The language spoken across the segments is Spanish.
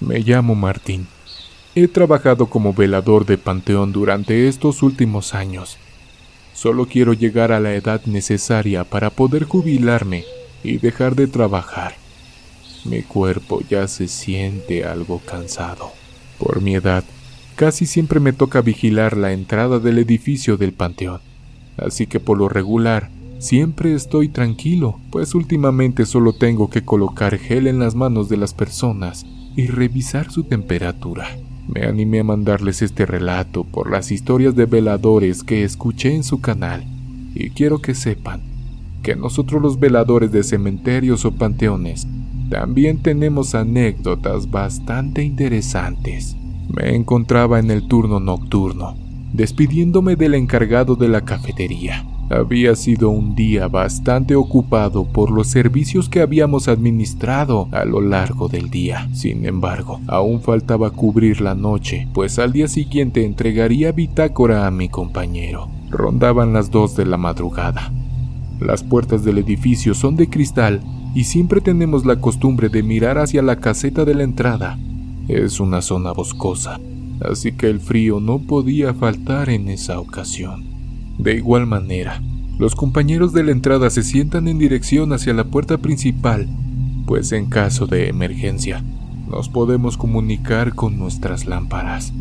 Me llamo Martín. He trabajado como velador de Panteón durante estos últimos años. Solo quiero llegar a la edad necesaria para poder jubilarme y dejar de trabajar. Mi cuerpo ya se siente algo cansado. Por mi edad, casi siempre me toca vigilar la entrada del edificio del panteón, así que por lo regular siempre estoy tranquilo, pues últimamente solo tengo que colocar gel en las manos de las personas y revisar su temperatura. Me animé a mandarles este relato por las historias de veladores que escuché en su canal y quiero que sepan que nosotros los veladores de cementerios o panteones también tenemos anécdotas bastante interesantes. Me encontraba en el turno nocturno, despidiéndome del encargado de la cafetería. Había sido un día bastante ocupado por los servicios que habíamos administrado a lo largo del día. Sin embargo, aún faltaba cubrir la noche, pues al día siguiente entregaría bitácora a mi compañero. Rondaban las dos de la madrugada. Las puertas del edificio son de cristal y siempre tenemos la costumbre de mirar hacia la caseta de la entrada. Es una zona boscosa, así que el frío no podía faltar en esa ocasión. De igual manera, los compañeros de la entrada se sientan en dirección hacia la puerta principal, pues en caso de emergencia, nos podemos comunicar con nuestras lámparas.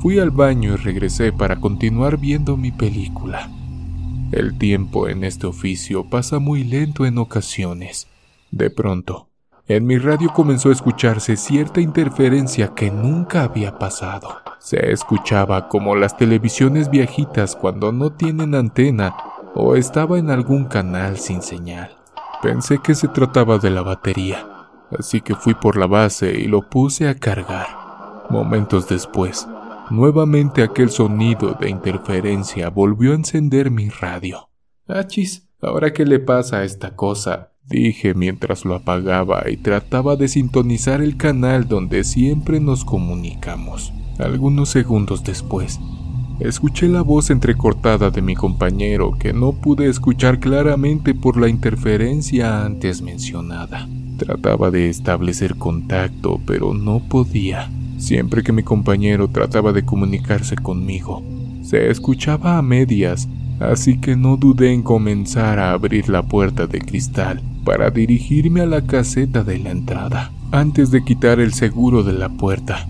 Fui al baño y regresé para continuar viendo mi película. El tiempo en este oficio pasa muy lento en ocasiones. De pronto, en mi radio comenzó a escucharse cierta interferencia que nunca había pasado. Se escuchaba como las televisiones viejitas cuando no tienen antena o estaba en algún canal sin señal. Pensé que se trataba de la batería, así que fui por la base y lo puse a cargar. Momentos después, nuevamente aquel sonido de interferencia volvió a encender mi radio. Achis, ¿ahora qué le pasa a esta cosa? Dije mientras lo apagaba y trataba de sintonizar el canal donde siempre nos comunicamos. Algunos segundos después, escuché la voz entrecortada de mi compañero que no pude escuchar claramente por la interferencia antes mencionada. Trataba de establecer contacto, pero no podía. Siempre que mi compañero trataba de comunicarse conmigo, se escuchaba a medias, así que no dudé en comenzar a abrir la puerta de cristal para dirigirme a la caseta de la entrada, antes de quitar el seguro de la puerta.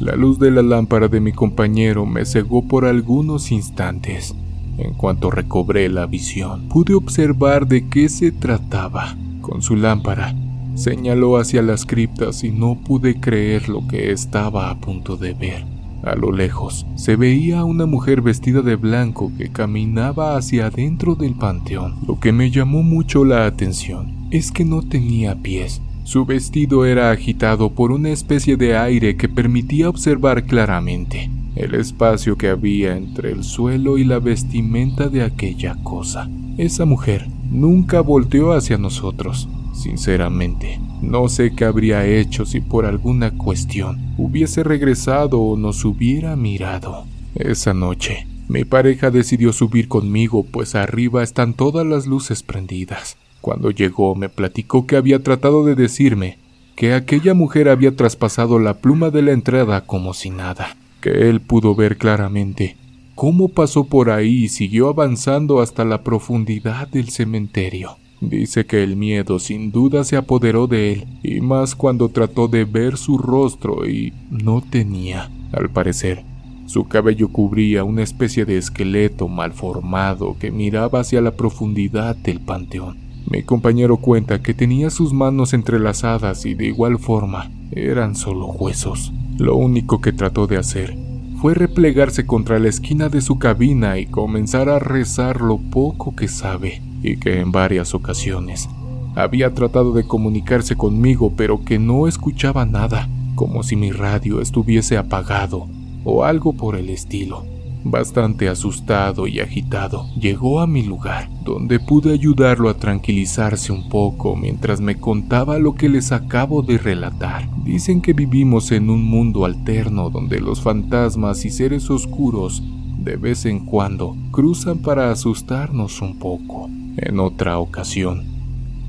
La luz de la lámpara de mi compañero me cegó por algunos instantes. En cuanto recobré la visión, pude observar de qué se trataba. Con su lámpara, señaló hacia las criptas y no pude creer lo que estaba a punto de ver. A lo lejos se veía a una mujer vestida de blanco que caminaba hacia adentro del panteón. Lo que me llamó mucho la atención es que no tenía pies. Su vestido era agitado por una especie de aire que permitía observar claramente el espacio que había entre el suelo y la vestimenta de aquella cosa. Esa mujer nunca volteó hacia nosotros. Sinceramente, no sé qué habría hecho si por alguna cuestión hubiese regresado o nos hubiera mirado. Esa noche, mi pareja decidió subir conmigo, pues arriba están todas las luces prendidas. Cuando llegó me platicó que había tratado de decirme que aquella mujer había traspasado la pluma de la entrada como si nada, que él pudo ver claramente cómo pasó por ahí y siguió avanzando hasta la profundidad del cementerio. Dice que el miedo sin duda se apoderó de él, y más cuando trató de ver su rostro y no tenía, al parecer. Su cabello cubría una especie de esqueleto mal formado que miraba hacia la profundidad del panteón. Mi compañero cuenta que tenía sus manos entrelazadas y de igual forma eran solo huesos. Lo único que trató de hacer fue replegarse contra la esquina de su cabina y comenzar a rezar lo poco que sabe y que en varias ocasiones había tratado de comunicarse conmigo pero que no escuchaba nada, como si mi radio estuviese apagado o algo por el estilo. Bastante asustado y agitado, llegó a mi lugar, donde pude ayudarlo a tranquilizarse un poco mientras me contaba lo que les acabo de relatar. Dicen que vivimos en un mundo alterno donde los fantasmas y seres oscuros de vez en cuando cruzan para asustarnos un poco. En otra ocasión,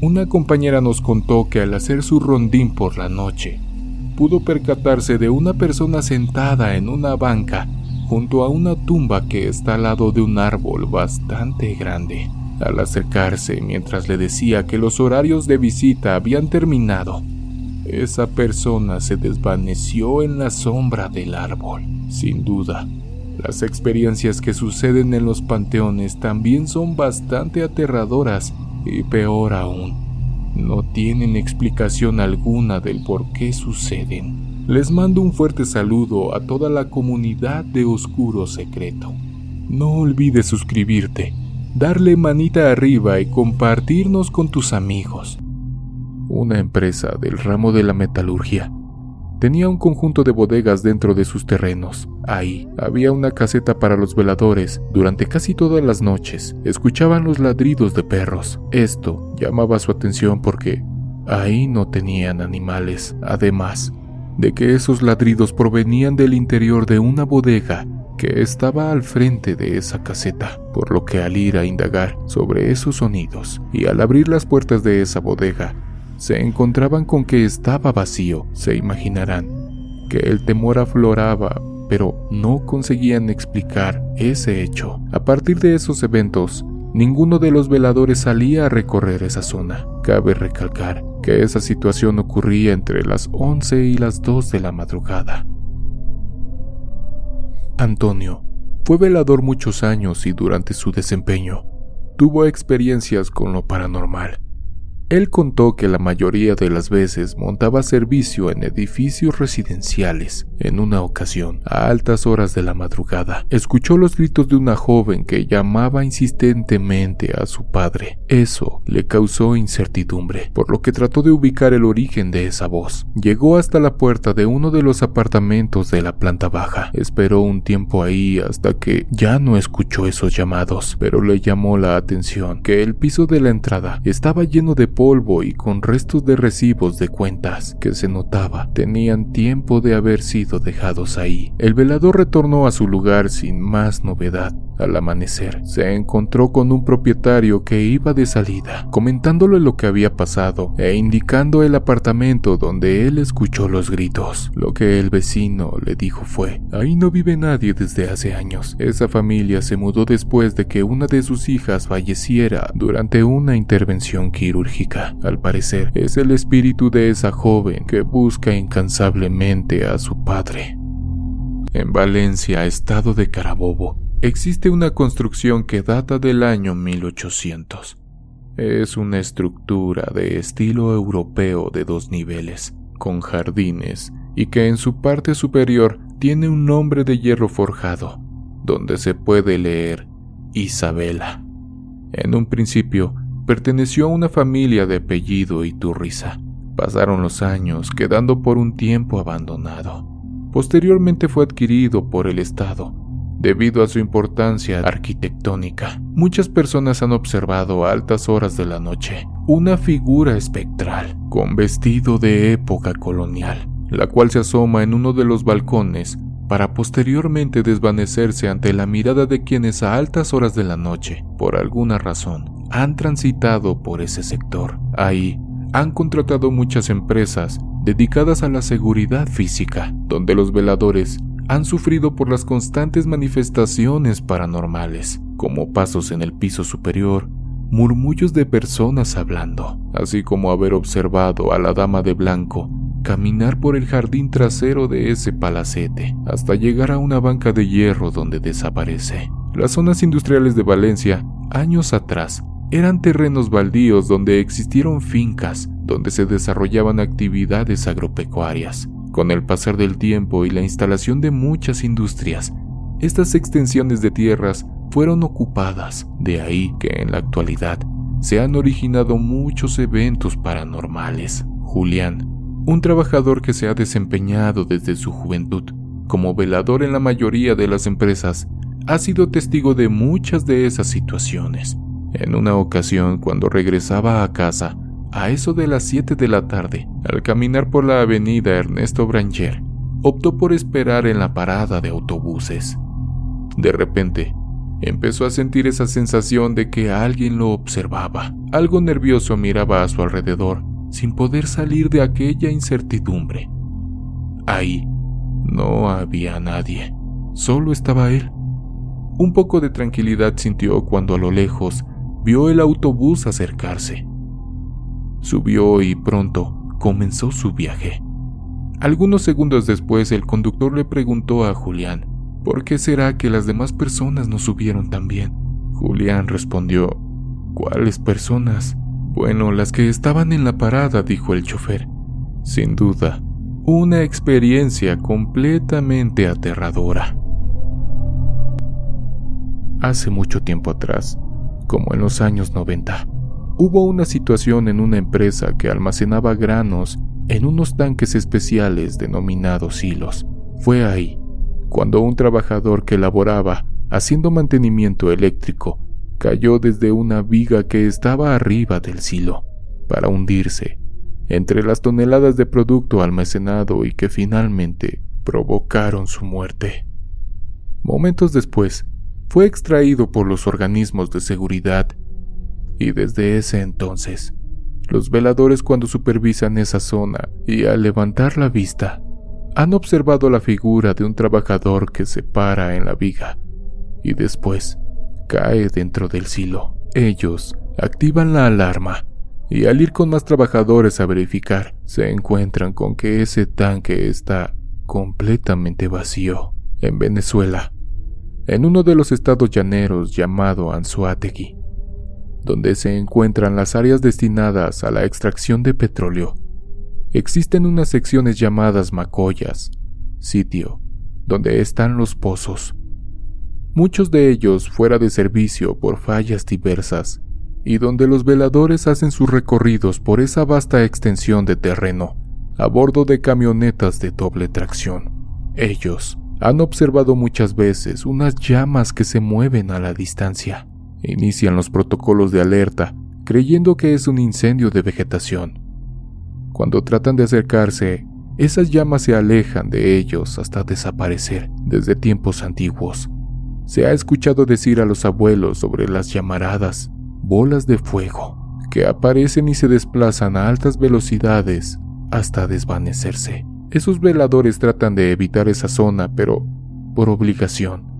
una compañera nos contó que al hacer su rondín por la noche, pudo percatarse de una persona sentada en una banca junto a una tumba que está al lado de un árbol bastante grande. Al acercarse, mientras le decía que los horarios de visita habían terminado, esa persona se desvaneció en la sombra del árbol. Sin duda, las experiencias que suceden en los panteones también son bastante aterradoras y peor aún, no tienen explicación alguna del por qué suceden. Les mando un fuerte saludo a toda la comunidad de Oscuro Secreto. No olvides suscribirte, darle manita arriba y compartirnos con tus amigos. Una empresa del ramo de la metalurgia Tenía un conjunto de bodegas dentro de sus terrenos. Ahí había una caseta para los veladores. Durante casi todas las noches escuchaban los ladridos de perros. Esto llamaba su atención porque ahí no tenían animales. Además de que esos ladridos provenían del interior de una bodega que estaba al frente de esa caseta, por lo que al ir a indagar sobre esos sonidos y al abrir las puertas de esa bodega, se encontraban con que estaba vacío, se imaginarán, que el temor afloraba, pero no conseguían explicar ese hecho. A partir de esos eventos, ninguno de los veladores salía a recorrer esa zona. Cabe recalcar que esa situación ocurría entre las 11 y las 2 de la madrugada. Antonio fue velador muchos años y durante su desempeño tuvo experiencias con lo paranormal. Él contó que la mayoría de las veces montaba servicio en edificios residenciales. En una ocasión, a altas horas de la madrugada, escuchó los gritos de una joven que llamaba insistentemente a su padre. Eso le causó incertidumbre, por lo que trató de ubicar el origen de esa voz. Llegó hasta la puerta de uno de los apartamentos de la planta baja. Esperó un tiempo ahí hasta que ya no escuchó esos llamados, pero le llamó la atención que el piso de la entrada estaba lleno de polvo y con restos de recibos de cuentas que se notaba tenían tiempo de haber sido dejados ahí. El velador retornó a su lugar sin más novedad. Al amanecer, se encontró con un propietario que iba de salida, comentándole lo que había pasado e indicando el apartamento donde él escuchó los gritos. Lo que el vecino le dijo fue, ahí no vive nadie desde hace años. Esa familia se mudó después de que una de sus hijas falleciera durante una intervención quirúrgica. Al parecer, es el espíritu de esa joven que busca incansablemente a su padre. En Valencia, estado de Carabobo, existe una construcción que data del año 1800. Es una estructura de estilo europeo de dos niveles, con jardines, y que en su parte superior tiene un nombre de hierro forjado, donde se puede leer Isabela. En un principio, perteneció a una familia de apellido Iturriza. Pasaron los años, quedando por un tiempo abandonado. Posteriormente fue adquirido por el Estado debido a su importancia arquitectónica. Muchas personas han observado a altas horas de la noche una figura espectral con vestido de época colonial, la cual se asoma en uno de los balcones para posteriormente desvanecerse ante la mirada de quienes a altas horas de la noche, por alguna razón, han transitado por ese sector. Ahí han contratado muchas empresas dedicadas a la seguridad física, donde los veladores han sufrido por las constantes manifestaciones paranormales, como pasos en el piso superior, murmullos de personas hablando, así como haber observado a la dama de blanco caminar por el jardín trasero de ese palacete hasta llegar a una banca de hierro donde desaparece. Las zonas industriales de Valencia, años atrás, eran terrenos baldíos donde existieron fincas donde se desarrollaban actividades agropecuarias. Con el pasar del tiempo y la instalación de muchas industrias, estas extensiones de tierras fueron ocupadas, de ahí que en la actualidad se han originado muchos eventos paranormales. Julián, un trabajador que se ha desempeñado desde su juventud como velador en la mayoría de las empresas, ha sido testigo de muchas de esas situaciones. En una ocasión, cuando regresaba a casa, a eso de las 7 de la tarde, al caminar por la avenida Ernesto Branger, optó por esperar en la parada de autobuses. De repente, empezó a sentir esa sensación de que alguien lo observaba. Algo nervioso miraba a su alrededor, sin poder salir de aquella incertidumbre. Ahí no había nadie, solo estaba él. Un poco de tranquilidad sintió cuando a lo lejos vio el autobús acercarse. Subió y pronto comenzó su viaje. Algunos segundos después el conductor le preguntó a Julián, ¿por qué será que las demás personas no subieron también? Julián respondió, ¿cuáles personas? Bueno, las que estaban en la parada, dijo el chofer. Sin duda, una experiencia completamente aterradora. Hace mucho tiempo atrás, como en los años 90, hubo una situación en una empresa que almacenaba granos en unos tanques especiales denominados hilos. Fue ahí cuando un trabajador que laboraba haciendo mantenimiento eléctrico cayó desde una viga que estaba arriba del silo para hundirse entre las toneladas de producto almacenado y que finalmente provocaron su muerte. Momentos después, fue extraído por los organismos de seguridad y desde ese entonces, los veladores cuando supervisan esa zona y al levantar la vista, han observado la figura de un trabajador que se para en la viga y después cae dentro del silo. Ellos activan la alarma y al ir con más trabajadores a verificar, se encuentran con que ese tanque está completamente vacío. En Venezuela, en uno de los estados llaneros llamado Anzuategui, donde se encuentran las áreas destinadas a la extracción de petróleo, existen unas secciones llamadas macoyas, sitio donde están los pozos muchos de ellos fuera de servicio por fallas diversas, y donde los veladores hacen sus recorridos por esa vasta extensión de terreno, a bordo de camionetas de doble tracción. Ellos han observado muchas veces unas llamas que se mueven a la distancia. Inician los protocolos de alerta, creyendo que es un incendio de vegetación. Cuando tratan de acercarse, esas llamas se alejan de ellos hasta desaparecer desde tiempos antiguos. Se ha escuchado decir a los abuelos sobre las llamaradas, bolas de fuego, que aparecen y se desplazan a altas velocidades hasta desvanecerse. Esos veladores tratan de evitar esa zona, pero por obligación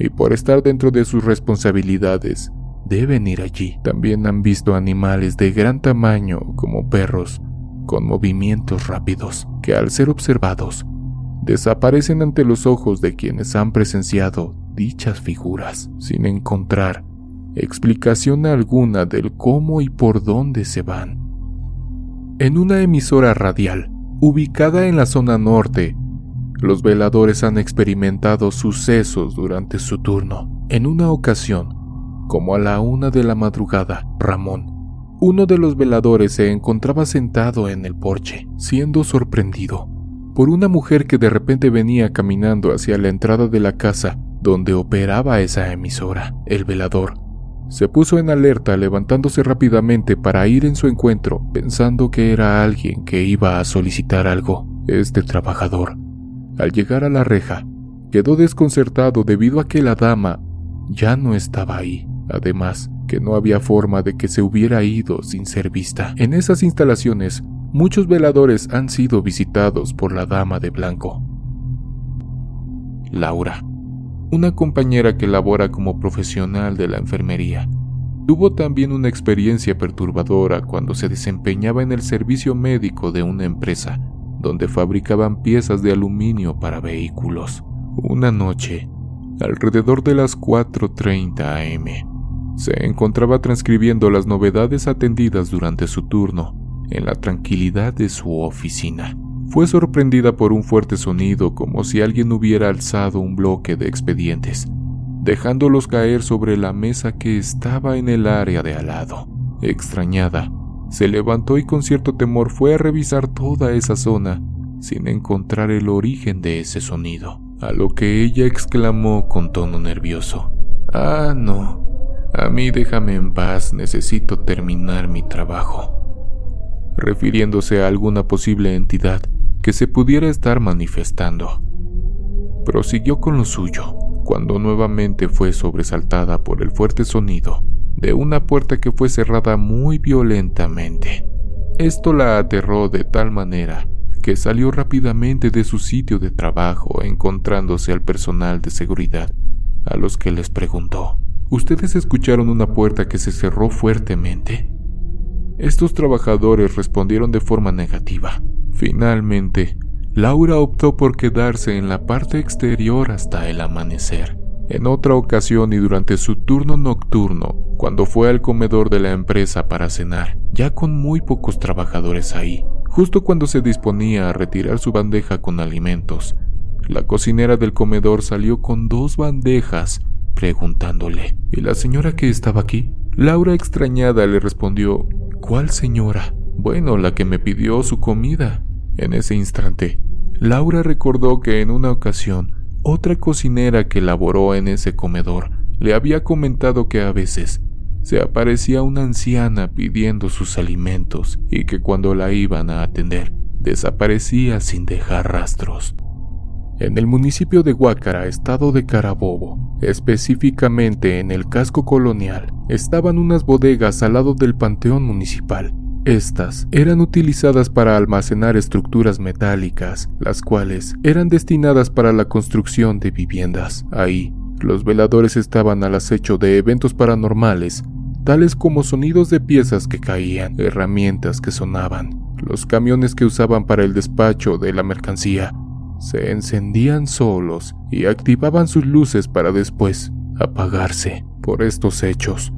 y por estar dentro de sus responsabilidades, deben ir allí. También han visto animales de gran tamaño como perros, con movimientos rápidos, que al ser observados, desaparecen ante los ojos de quienes han presenciado dichas figuras, sin encontrar explicación alguna del cómo y por dónde se van. En una emisora radial, ubicada en la zona norte, los veladores han experimentado sucesos durante su turno. En una ocasión, como a la una de la madrugada, Ramón, uno de los veladores, se encontraba sentado en el porche, siendo sorprendido por una mujer que de repente venía caminando hacia la entrada de la casa donde operaba esa emisora. El velador se puso en alerta levantándose rápidamente para ir en su encuentro, pensando que era alguien que iba a solicitar algo. Este trabajador, al llegar a la reja, quedó desconcertado debido a que la dama ya no estaba ahí. Además, que no había forma de que se hubiera ido sin ser vista. En esas instalaciones, muchos veladores han sido visitados por la dama de blanco. Laura una compañera que labora como profesional de la enfermería. Tuvo también una experiencia perturbadora cuando se desempeñaba en el servicio médico de una empresa donde fabricaban piezas de aluminio para vehículos. Una noche, alrededor de las 4.30 am, se encontraba transcribiendo las novedades atendidas durante su turno en la tranquilidad de su oficina fue sorprendida por un fuerte sonido como si alguien hubiera alzado un bloque de expedientes, dejándolos caer sobre la mesa que estaba en el área de al lado. Extrañada, se levantó y con cierto temor fue a revisar toda esa zona sin encontrar el origen de ese sonido, a lo que ella exclamó con tono nervioso. Ah, no. A mí déjame en paz, necesito terminar mi trabajo. Refiriéndose a alguna posible entidad que se pudiera estar manifestando. Prosiguió con lo suyo, cuando nuevamente fue sobresaltada por el fuerte sonido de una puerta que fue cerrada muy violentamente. Esto la aterró de tal manera que salió rápidamente de su sitio de trabajo encontrándose al personal de seguridad, a los que les preguntó, ¿Ustedes escucharon una puerta que se cerró fuertemente? Estos trabajadores respondieron de forma negativa. Finalmente, Laura optó por quedarse en la parte exterior hasta el amanecer. En otra ocasión y durante su turno nocturno, cuando fue al comedor de la empresa para cenar, ya con muy pocos trabajadores ahí, justo cuando se disponía a retirar su bandeja con alimentos, la cocinera del comedor salió con dos bandejas preguntándole, ¿y la señora que estaba aquí? Laura extrañada le respondió, ¿cuál señora? Bueno, la que me pidió su comida. En ese instante, Laura recordó que en una ocasión otra cocinera que laboró en ese comedor le había comentado que a veces se aparecía una anciana pidiendo sus alimentos y que cuando la iban a atender desaparecía sin dejar rastros. En el municipio de Huácara, estado de Carabobo, específicamente en el casco colonial, estaban unas bodegas al lado del panteón municipal, estas eran utilizadas para almacenar estructuras metálicas, las cuales eran destinadas para la construcción de viviendas. Ahí, los veladores estaban al acecho de eventos paranormales, tales como sonidos de piezas que caían, herramientas que sonaban. Los camiones que usaban para el despacho de la mercancía se encendían solos y activaban sus luces para después apagarse. Por estos hechos,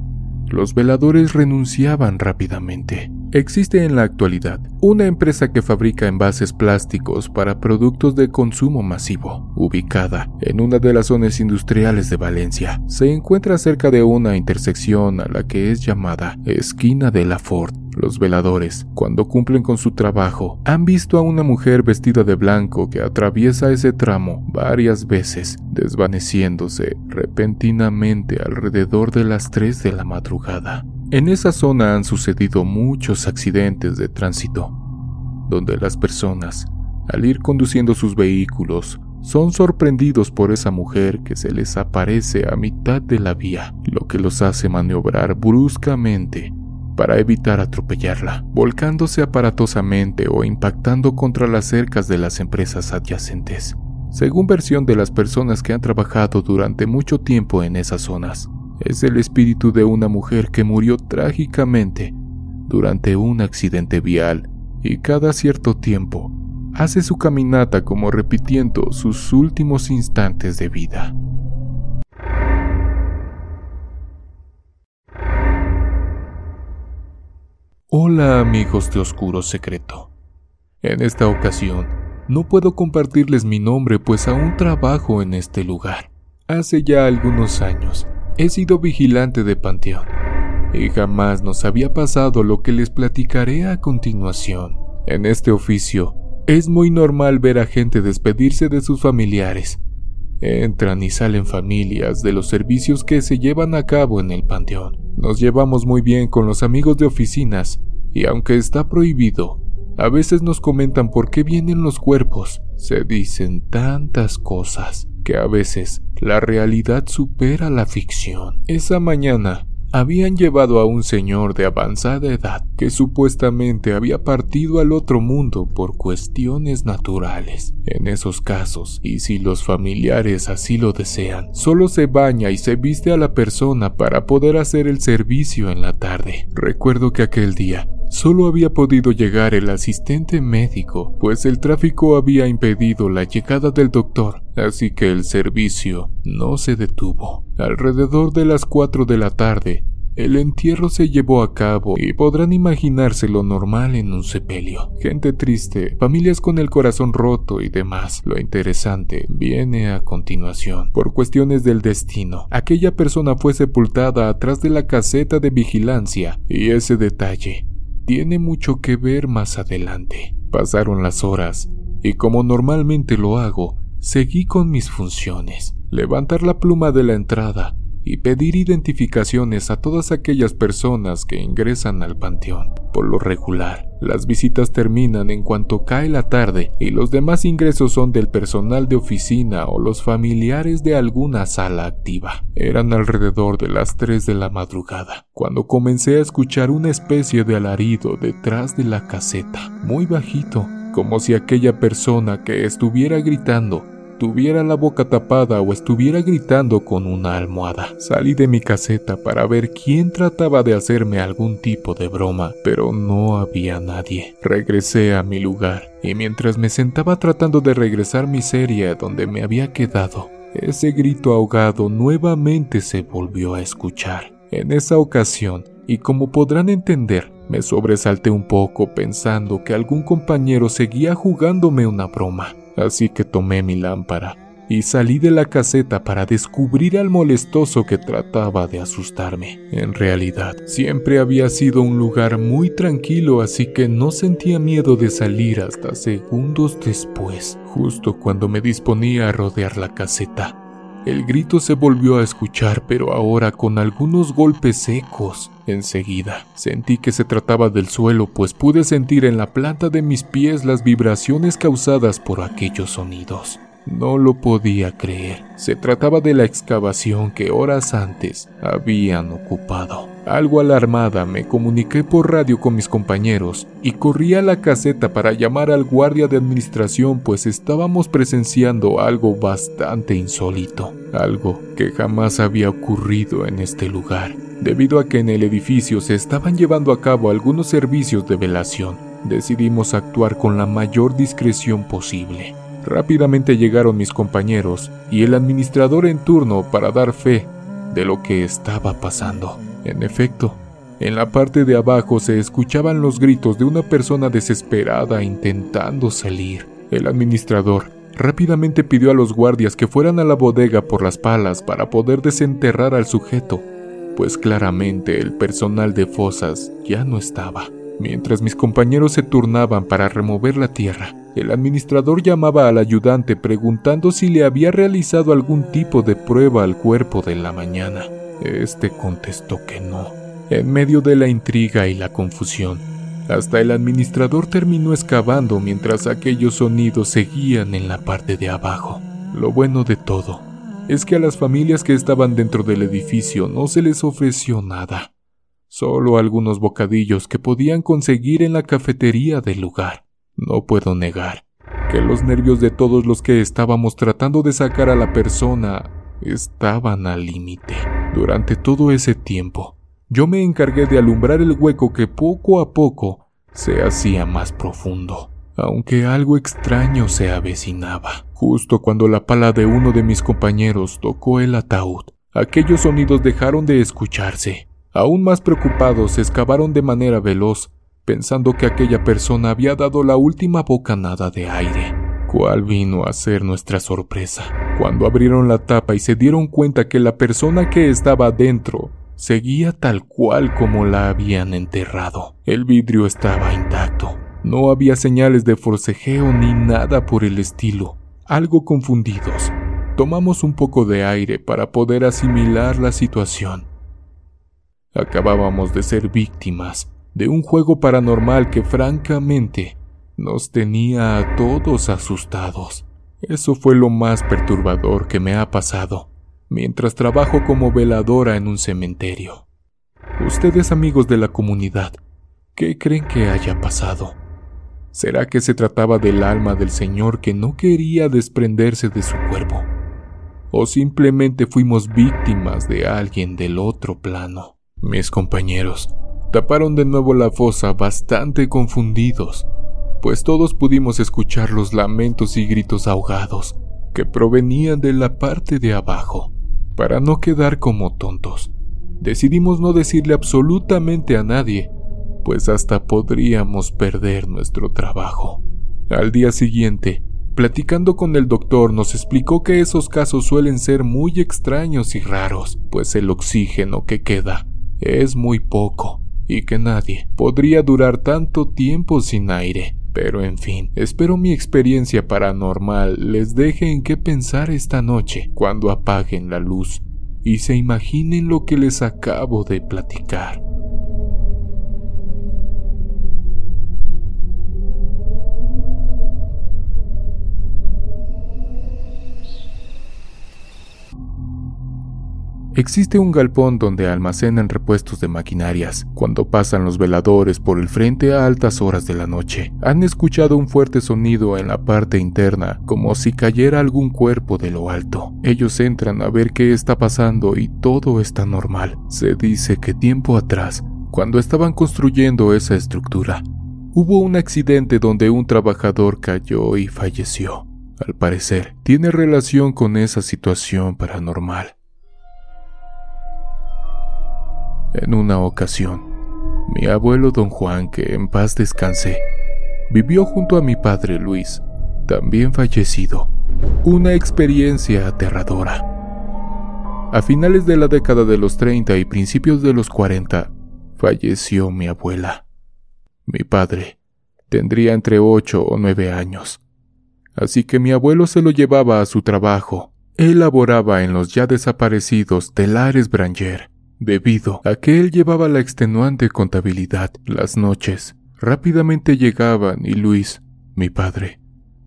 los veladores renunciaban rápidamente. Existe en la actualidad una empresa que fabrica envases plásticos para productos de consumo masivo, ubicada en una de las zonas industriales de Valencia. Se encuentra cerca de una intersección a la que es llamada Esquina de la Ford. Los veladores, cuando cumplen con su trabajo, han visto a una mujer vestida de blanco que atraviesa ese tramo varias veces, desvaneciéndose repentinamente alrededor de las 3 de la madrugada. En esa zona han sucedido muchos accidentes de tránsito, donde las personas, al ir conduciendo sus vehículos, son sorprendidos por esa mujer que se les aparece a mitad de la vía, lo que los hace maniobrar bruscamente para evitar atropellarla, volcándose aparatosamente o impactando contra las cercas de las empresas adyacentes. Según versión de las personas que han trabajado durante mucho tiempo en esas zonas, es el espíritu de una mujer que murió trágicamente durante un accidente vial y cada cierto tiempo hace su caminata como repitiendo sus últimos instantes de vida. Hola amigos de Oscuro Secreto. En esta ocasión, no puedo compartirles mi nombre pues aún trabajo en este lugar. Hace ya algunos años He sido vigilante de panteón y jamás nos había pasado lo que les platicaré a continuación. En este oficio, es muy normal ver a gente despedirse de sus familiares. Entran y salen familias de los servicios que se llevan a cabo en el panteón. Nos llevamos muy bien con los amigos de oficinas y aunque está prohibido, a veces nos comentan por qué vienen los cuerpos. Se dicen tantas cosas que a veces la realidad supera la ficción. Esa mañana habían llevado a un señor de avanzada edad que supuestamente había partido al otro mundo por cuestiones naturales. En esos casos, y si los familiares así lo desean, solo se baña y se viste a la persona para poder hacer el servicio en la tarde. Recuerdo que aquel día Solo había podido llegar el asistente médico, pues el tráfico había impedido la llegada del doctor, así que el servicio no se detuvo. Alrededor de las 4 de la tarde, el entierro se llevó a cabo y podrán imaginarse lo normal en un sepelio. Gente triste, familias con el corazón roto y demás. Lo interesante viene a continuación. Por cuestiones del destino, aquella persona fue sepultada atrás de la caseta de vigilancia y ese detalle tiene mucho que ver más adelante. Pasaron las horas y como normalmente lo hago, seguí con mis funciones. Levantar la pluma de la entrada y pedir identificaciones a todas aquellas personas que ingresan al panteón. Por lo regular, las visitas terminan en cuanto cae la tarde y los demás ingresos son del personal de oficina o los familiares de alguna sala activa. Eran alrededor de las 3 de la madrugada, cuando comencé a escuchar una especie de alarido detrás de la caseta, muy bajito, como si aquella persona que estuviera gritando tuviera la boca tapada o estuviera gritando con una almohada. Salí de mi caseta para ver quién trataba de hacerme algún tipo de broma, pero no había nadie. Regresé a mi lugar y mientras me sentaba tratando de regresar mi serie donde me había quedado, ese grito ahogado nuevamente se volvió a escuchar. En esa ocasión, y como podrán entender, me sobresalté un poco pensando que algún compañero seguía jugándome una broma. Así que tomé mi lámpara y salí de la caseta para descubrir al molestoso que trataba de asustarme. En realidad, siempre había sido un lugar muy tranquilo, así que no sentía miedo de salir hasta segundos después, justo cuando me disponía a rodear la caseta. El grito se volvió a escuchar, pero ahora con algunos golpes secos. Enseguida sentí que se trataba del suelo, pues pude sentir en la planta de mis pies las vibraciones causadas por aquellos sonidos. No lo podía creer. Se trataba de la excavación que horas antes habían ocupado. Algo alarmada me comuniqué por radio con mis compañeros y corrí a la caseta para llamar al guardia de administración pues estábamos presenciando algo bastante insólito, algo que jamás había ocurrido en este lugar, debido a que en el edificio se estaban llevando a cabo algunos servicios de velación. Decidimos actuar con la mayor discreción posible. Rápidamente llegaron mis compañeros y el administrador en turno para dar fe de lo que estaba pasando. En efecto, en la parte de abajo se escuchaban los gritos de una persona desesperada intentando salir. El administrador rápidamente pidió a los guardias que fueran a la bodega por las palas para poder desenterrar al sujeto, pues claramente el personal de fosas ya no estaba. Mientras mis compañeros se turnaban para remover la tierra, el administrador llamaba al ayudante preguntando si le había realizado algún tipo de prueba al cuerpo de la mañana. Este contestó que no. En medio de la intriga y la confusión, hasta el administrador terminó excavando mientras aquellos sonidos seguían en la parte de abajo. Lo bueno de todo es que a las familias que estaban dentro del edificio no se les ofreció nada, solo algunos bocadillos que podían conseguir en la cafetería del lugar. No puedo negar que los nervios de todos los que estábamos tratando de sacar a la persona estaban al límite. Durante todo ese tiempo, yo me encargué de alumbrar el hueco que poco a poco se hacía más profundo, aunque algo extraño se avecinaba. Justo cuando la pala de uno de mis compañeros tocó el ataúd, aquellos sonidos dejaron de escucharse. Aún más preocupados, excavaron de manera veloz, pensando que aquella persona había dado la última bocanada de aire. ¿Cuál vino a ser nuestra sorpresa? cuando abrieron la tapa y se dieron cuenta que la persona que estaba dentro seguía tal cual como la habían enterrado. El vidrio estaba intacto. No había señales de forcejeo ni nada por el estilo. Algo confundidos, tomamos un poco de aire para poder asimilar la situación. Acabábamos de ser víctimas de un juego paranormal que francamente nos tenía a todos asustados. Eso fue lo más perturbador que me ha pasado mientras trabajo como veladora en un cementerio. Ustedes amigos de la comunidad, ¿qué creen que haya pasado? ¿Será que se trataba del alma del Señor que no quería desprenderse de su cuerpo? ¿O simplemente fuimos víctimas de alguien del otro plano? Mis compañeros taparon de nuevo la fosa bastante confundidos pues todos pudimos escuchar los lamentos y gritos ahogados que provenían de la parte de abajo. Para no quedar como tontos, decidimos no decirle absolutamente a nadie, pues hasta podríamos perder nuestro trabajo. Al día siguiente, platicando con el doctor, nos explicó que esos casos suelen ser muy extraños y raros, pues el oxígeno que queda es muy poco y que nadie podría durar tanto tiempo sin aire. Pero en fin, espero mi experiencia paranormal les deje en qué pensar esta noche cuando apaguen la luz y se imaginen lo que les acabo de platicar. Existe un galpón donde almacenan repuestos de maquinarias. Cuando pasan los veladores por el frente a altas horas de la noche, han escuchado un fuerte sonido en la parte interna, como si cayera algún cuerpo de lo alto. Ellos entran a ver qué está pasando y todo está normal. Se dice que tiempo atrás, cuando estaban construyendo esa estructura, hubo un accidente donde un trabajador cayó y falleció. Al parecer, tiene relación con esa situación paranormal. En una ocasión, mi abuelo don Juan, que en paz descanse, vivió junto a mi padre Luis, también fallecido, una experiencia aterradora. A finales de la década de los 30 y principios de los 40, falleció mi abuela. Mi padre tendría entre 8 o 9 años, así que mi abuelo se lo llevaba a su trabajo. Él laboraba en los ya desaparecidos telares Branger debido a que él llevaba la extenuante contabilidad las noches. Rápidamente llegaban y Luis, mi padre,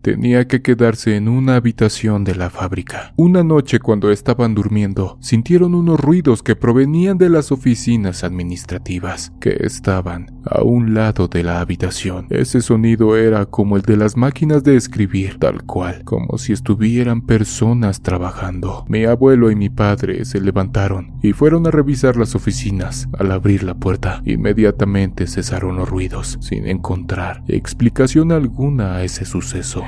tenía que quedarse en una habitación de la fábrica. Una noche cuando estaban durmiendo, sintieron unos ruidos que provenían de las oficinas administrativas, que estaban a un lado de la habitación. Ese sonido era como el de las máquinas de escribir, tal cual, como si estuvieran personas trabajando. Mi abuelo y mi padre se levantaron y fueron a revisar las oficinas. Al abrir la puerta, inmediatamente cesaron los ruidos, sin encontrar explicación alguna a ese suceso.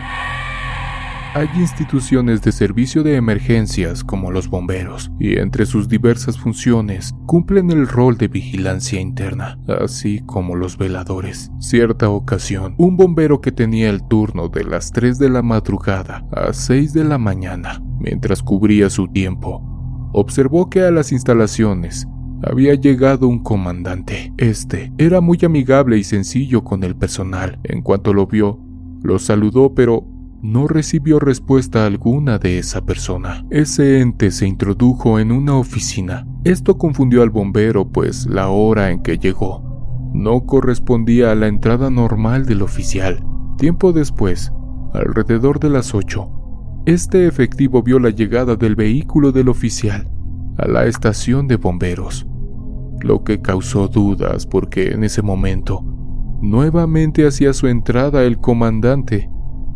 Hay instituciones de servicio de emergencias como los bomberos, y entre sus diversas funciones cumplen el rol de vigilancia interna, así como los veladores. Cierta ocasión, un bombero que tenía el turno de las 3 de la madrugada a 6 de la mañana, mientras cubría su tiempo, observó que a las instalaciones había llegado un comandante. Este era muy amigable y sencillo con el personal. En cuanto lo vio, lo saludó, pero no recibió respuesta alguna de esa persona. Ese ente se introdujo en una oficina. Esto confundió al bombero, pues la hora en que llegó no correspondía a la entrada normal del oficial. Tiempo después, alrededor de las 8, este efectivo vio la llegada del vehículo del oficial a la estación de bomberos, lo que causó dudas porque en ese momento nuevamente hacía su entrada el comandante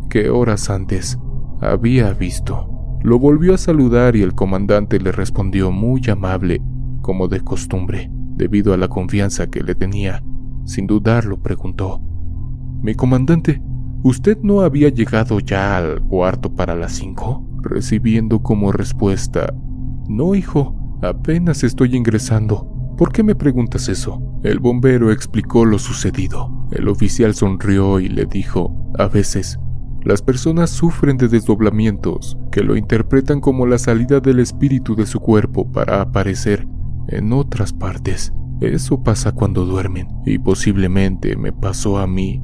que horas antes había visto. Lo volvió a saludar y el comandante le respondió muy amable, como de costumbre, debido a la confianza que le tenía. Sin dudarlo, preguntó, Mi comandante, ¿usted no había llegado ya al cuarto para las cinco? Recibiendo como respuesta, No, hijo, apenas estoy ingresando. ¿Por qué me preguntas eso? El bombero explicó lo sucedido. El oficial sonrió y le dijo, a veces, las personas sufren de desdoblamientos que lo interpretan como la salida del espíritu de su cuerpo para aparecer en otras partes. Eso pasa cuando duermen y posiblemente me pasó a mí,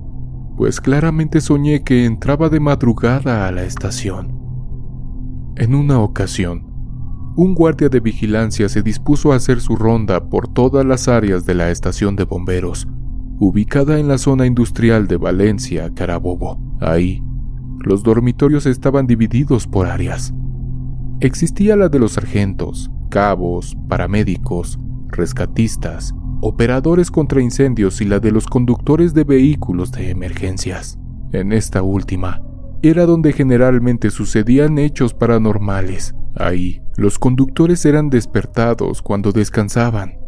pues claramente soñé que entraba de madrugada a la estación. En una ocasión, un guardia de vigilancia se dispuso a hacer su ronda por todas las áreas de la estación de bomberos, ubicada en la zona industrial de Valencia, Carabobo. Ahí, los dormitorios estaban divididos por áreas. Existía la de los sargentos, cabos, paramédicos, rescatistas, operadores contra incendios y la de los conductores de vehículos de emergencias. En esta última, era donde generalmente sucedían hechos paranormales. Ahí, los conductores eran despertados cuando descansaban.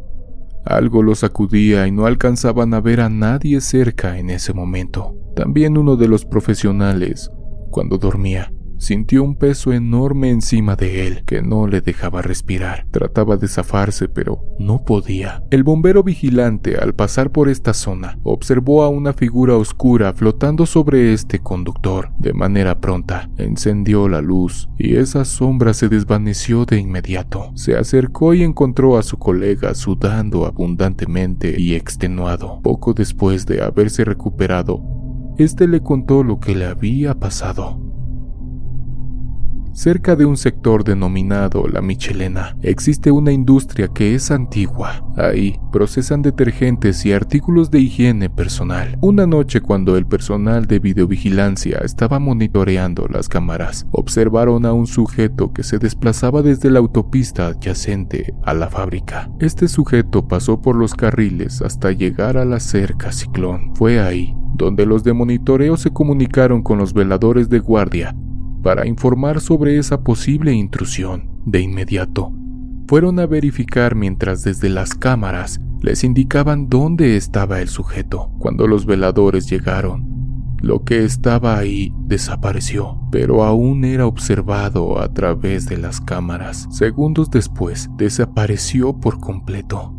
Algo los sacudía y no alcanzaban a ver a nadie cerca en ese momento. También uno de los profesionales, cuando dormía, Sintió un peso enorme encima de él que no le dejaba respirar. Trataba de zafarse, pero no podía. El bombero vigilante, al pasar por esta zona, observó a una figura oscura flotando sobre este conductor. De manera pronta, encendió la luz y esa sombra se desvaneció de inmediato. Se acercó y encontró a su colega sudando abundantemente y extenuado. Poco después de haberse recuperado, este le contó lo que le había pasado. Cerca de un sector denominado La Michelena, existe una industria que es antigua. Ahí procesan detergentes y artículos de higiene personal. Una noche cuando el personal de videovigilancia estaba monitoreando las cámaras, observaron a un sujeto que se desplazaba desde la autopista adyacente a la fábrica. Este sujeto pasó por los carriles hasta llegar a la cerca Ciclón. Fue ahí donde los de monitoreo se comunicaron con los veladores de guardia para informar sobre esa posible intrusión. De inmediato, fueron a verificar mientras desde las cámaras les indicaban dónde estaba el sujeto. Cuando los veladores llegaron, lo que estaba ahí desapareció, pero aún era observado a través de las cámaras. Segundos después, desapareció por completo.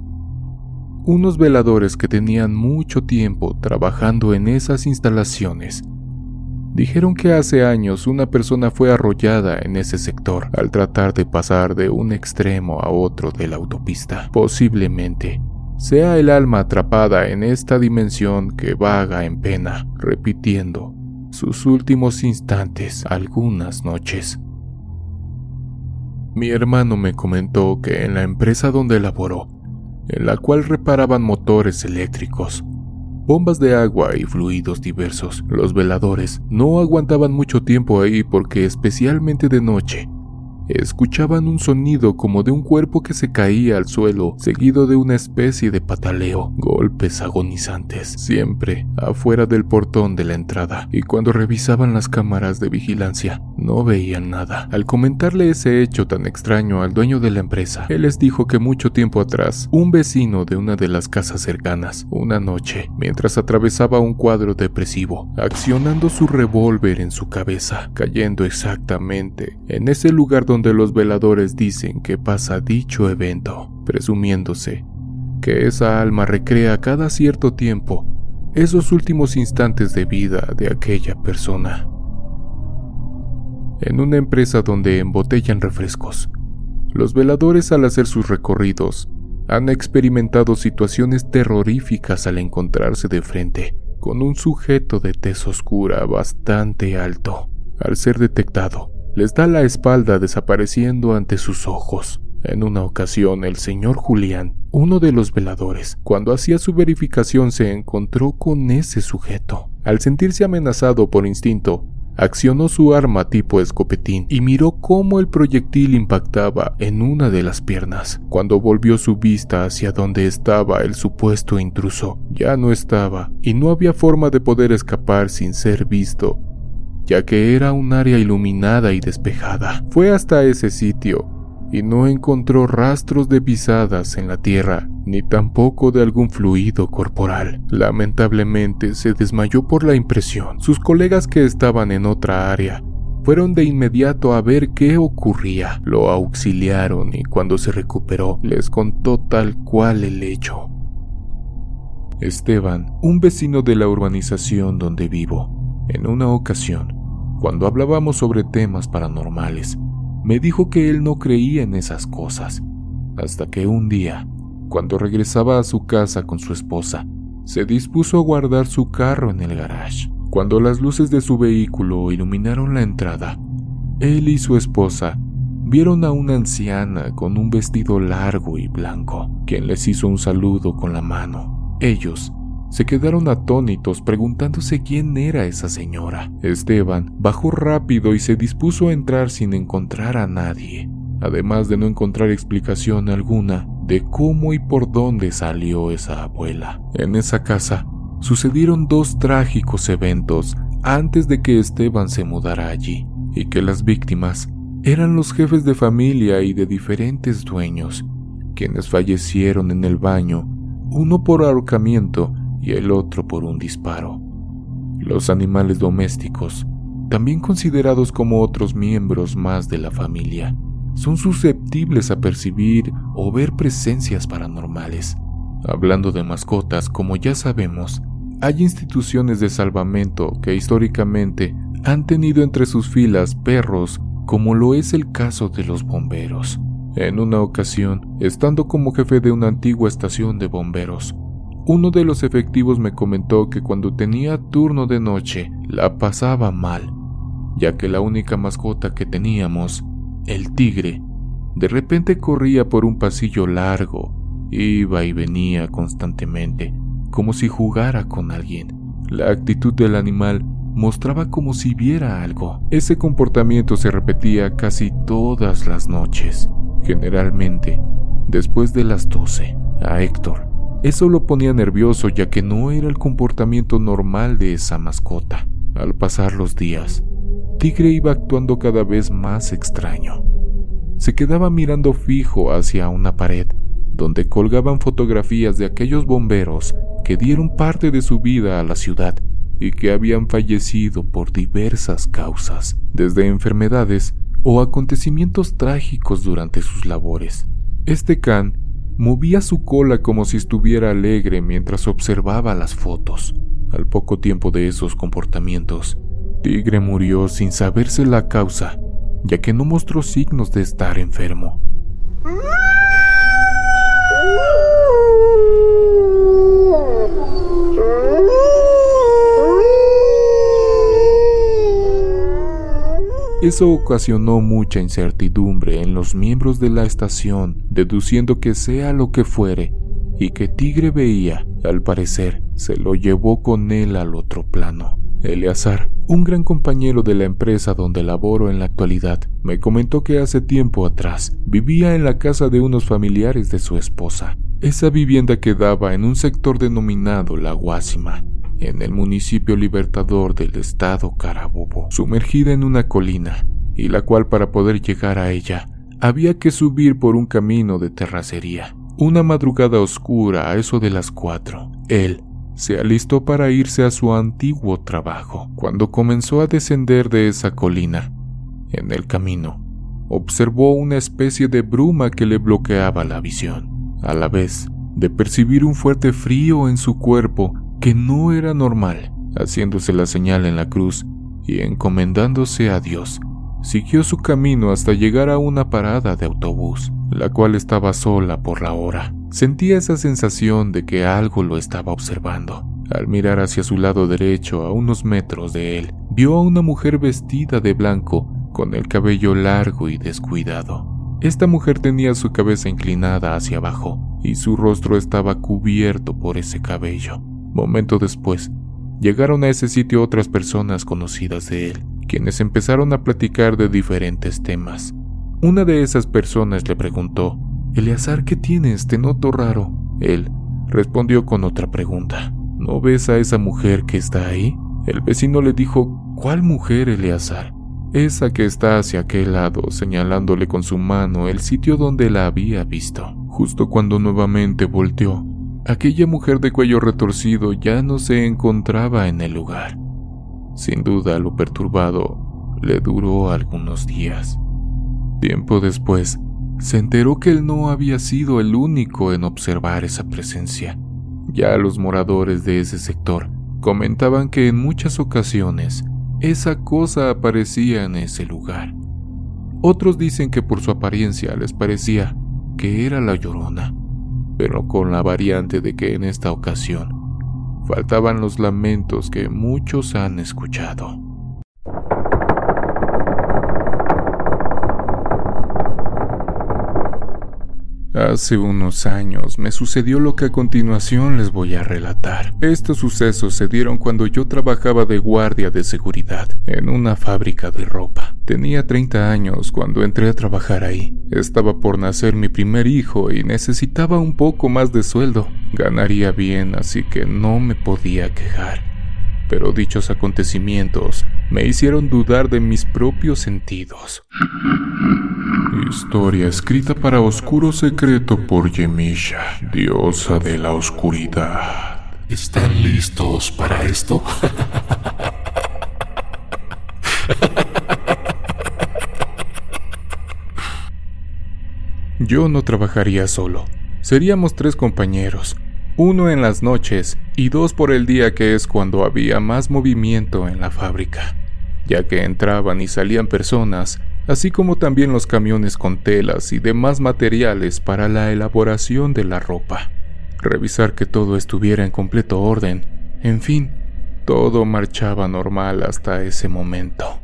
Unos veladores que tenían mucho tiempo trabajando en esas instalaciones Dijeron que hace años una persona fue arrollada en ese sector al tratar de pasar de un extremo a otro de la autopista. Posiblemente sea el alma atrapada en esta dimensión que vaga en pena, repitiendo sus últimos instantes algunas noches. Mi hermano me comentó que en la empresa donde laboró, en la cual reparaban motores eléctricos, bombas de agua y fluidos diversos. Los veladores no aguantaban mucho tiempo ahí porque especialmente de noche escuchaban un sonido como de un cuerpo que se caía al suelo, seguido de una especie de pataleo, golpes agonizantes, siempre afuera del portón de la entrada, y cuando revisaban las cámaras de vigilancia, no veían nada. Al comentarle ese hecho tan extraño al dueño de la empresa, él les dijo que mucho tiempo atrás, un vecino de una de las casas cercanas, una noche, mientras atravesaba un cuadro depresivo, accionando su revólver en su cabeza, cayendo exactamente en ese lugar donde donde los veladores dicen que pasa dicho evento, presumiéndose que esa alma recrea cada cierto tiempo esos últimos instantes de vida de aquella persona. En una empresa donde embotellan refrescos, los veladores al hacer sus recorridos han experimentado situaciones terroríficas al encontrarse de frente con un sujeto de tez oscura bastante alto. Al ser detectado, les da la espalda desapareciendo ante sus ojos. En una ocasión, el señor Julián, uno de los veladores, cuando hacía su verificación se encontró con ese sujeto. Al sentirse amenazado por instinto, accionó su arma tipo escopetín y miró cómo el proyectil impactaba en una de las piernas. Cuando volvió su vista hacia donde estaba el supuesto intruso, ya no estaba y no había forma de poder escapar sin ser visto ya que era un área iluminada y despejada. Fue hasta ese sitio y no encontró rastros de pisadas en la tierra, ni tampoco de algún fluido corporal. Lamentablemente se desmayó por la impresión. Sus colegas que estaban en otra área fueron de inmediato a ver qué ocurría. Lo auxiliaron y cuando se recuperó les contó tal cual el hecho. Esteban, un vecino de la urbanización donde vivo, en una ocasión, cuando hablábamos sobre temas paranormales, me dijo que él no creía en esas cosas, hasta que un día, cuando regresaba a su casa con su esposa, se dispuso a guardar su carro en el garage. Cuando las luces de su vehículo iluminaron la entrada, él y su esposa vieron a una anciana con un vestido largo y blanco, quien les hizo un saludo con la mano. Ellos se quedaron atónitos preguntándose quién era esa señora. Esteban bajó rápido y se dispuso a entrar sin encontrar a nadie, además de no encontrar explicación alguna de cómo y por dónde salió esa abuela. En esa casa sucedieron dos trágicos eventos antes de que Esteban se mudara allí, y que las víctimas eran los jefes de familia y de diferentes dueños, quienes fallecieron en el baño, uno por ahorcamiento y el otro por un disparo. Los animales domésticos, también considerados como otros miembros más de la familia, son susceptibles a percibir o ver presencias paranormales. Hablando de mascotas, como ya sabemos, hay instituciones de salvamento que históricamente han tenido entre sus filas perros, como lo es el caso de los bomberos. En una ocasión, estando como jefe de una antigua estación de bomberos, uno de los efectivos me comentó que cuando tenía turno de noche la pasaba mal, ya que la única mascota que teníamos, el tigre, de repente corría por un pasillo largo, iba y venía constantemente, como si jugara con alguien. La actitud del animal mostraba como si viera algo. Ese comportamiento se repetía casi todas las noches, generalmente después de las 12. A Héctor, eso lo ponía nervioso ya que no era el comportamiento normal de esa mascota. Al pasar los días, Tigre iba actuando cada vez más extraño. Se quedaba mirando fijo hacia una pared, donde colgaban fotografías de aquellos bomberos que dieron parte de su vida a la ciudad y que habían fallecido por diversas causas, desde enfermedades o acontecimientos trágicos durante sus labores. Este can movía su cola como si estuviera alegre mientras observaba las fotos. Al poco tiempo de esos comportamientos, Tigre murió sin saberse la causa, ya que no mostró signos de estar enfermo. Eso ocasionó mucha incertidumbre en los miembros de la estación, deduciendo que sea lo que fuere, y que Tigre veía, al parecer, se lo llevó con él al otro plano. Eleazar, un gran compañero de la empresa donde laboro en la actualidad, me comentó que hace tiempo atrás vivía en la casa de unos familiares de su esposa. Esa vivienda quedaba en un sector denominado La Guásima, en el municipio libertador del estado Carabobo, sumergida en una colina, y la cual para poder llegar a ella había que subir por un camino de terracería. Una madrugada oscura a eso de las cuatro, él se alistó para irse a su antiguo trabajo. Cuando comenzó a descender de esa colina, en el camino, observó una especie de bruma que le bloqueaba la visión, a la vez de percibir un fuerte frío en su cuerpo que no era normal, haciéndose la señal en la cruz y encomendándose a Dios, siguió su camino hasta llegar a una parada de autobús, la cual estaba sola por la hora. Sentía esa sensación de que algo lo estaba observando. Al mirar hacia su lado derecho, a unos metros de él, vio a una mujer vestida de blanco, con el cabello largo y descuidado. Esta mujer tenía su cabeza inclinada hacia abajo y su rostro estaba cubierto por ese cabello. Momento después, llegaron a ese sitio otras personas conocidas de él, quienes empezaron a platicar de diferentes temas. Una de esas personas le preguntó, Eleazar, ¿qué tienes? Te noto raro. Él respondió con otra pregunta. ¿No ves a esa mujer que está ahí? El vecino le dijo, ¿cuál mujer, Eleazar? Esa que está hacia aquel lado, señalándole con su mano el sitio donde la había visto. Justo cuando nuevamente volteó, Aquella mujer de cuello retorcido ya no se encontraba en el lugar. Sin duda lo perturbado le duró algunos días. Tiempo después, se enteró que él no había sido el único en observar esa presencia. Ya los moradores de ese sector comentaban que en muchas ocasiones esa cosa aparecía en ese lugar. Otros dicen que por su apariencia les parecía que era la llorona pero con la variante de que en esta ocasión faltaban los lamentos que muchos han escuchado. Hace unos años me sucedió lo que a continuación les voy a relatar. Estos sucesos se dieron cuando yo trabajaba de guardia de seguridad en una fábrica de ropa. Tenía 30 años cuando entré a trabajar ahí. Estaba por nacer mi primer hijo y necesitaba un poco más de sueldo. Ganaría bien, así que no me podía quejar. Pero dichos acontecimientos me hicieron dudar de mis propios sentidos. Historia escrita para Oscuro Secreto por Yemisha, diosa de la oscuridad. ¿Están listos para esto? Yo no trabajaría solo. Seríamos tres compañeros, uno en las noches y dos por el día que es cuando había más movimiento en la fábrica, ya que entraban y salían personas así como también los camiones con telas y demás materiales para la elaboración de la ropa. Revisar que todo estuviera en completo orden, en fin, todo marchaba normal hasta ese momento.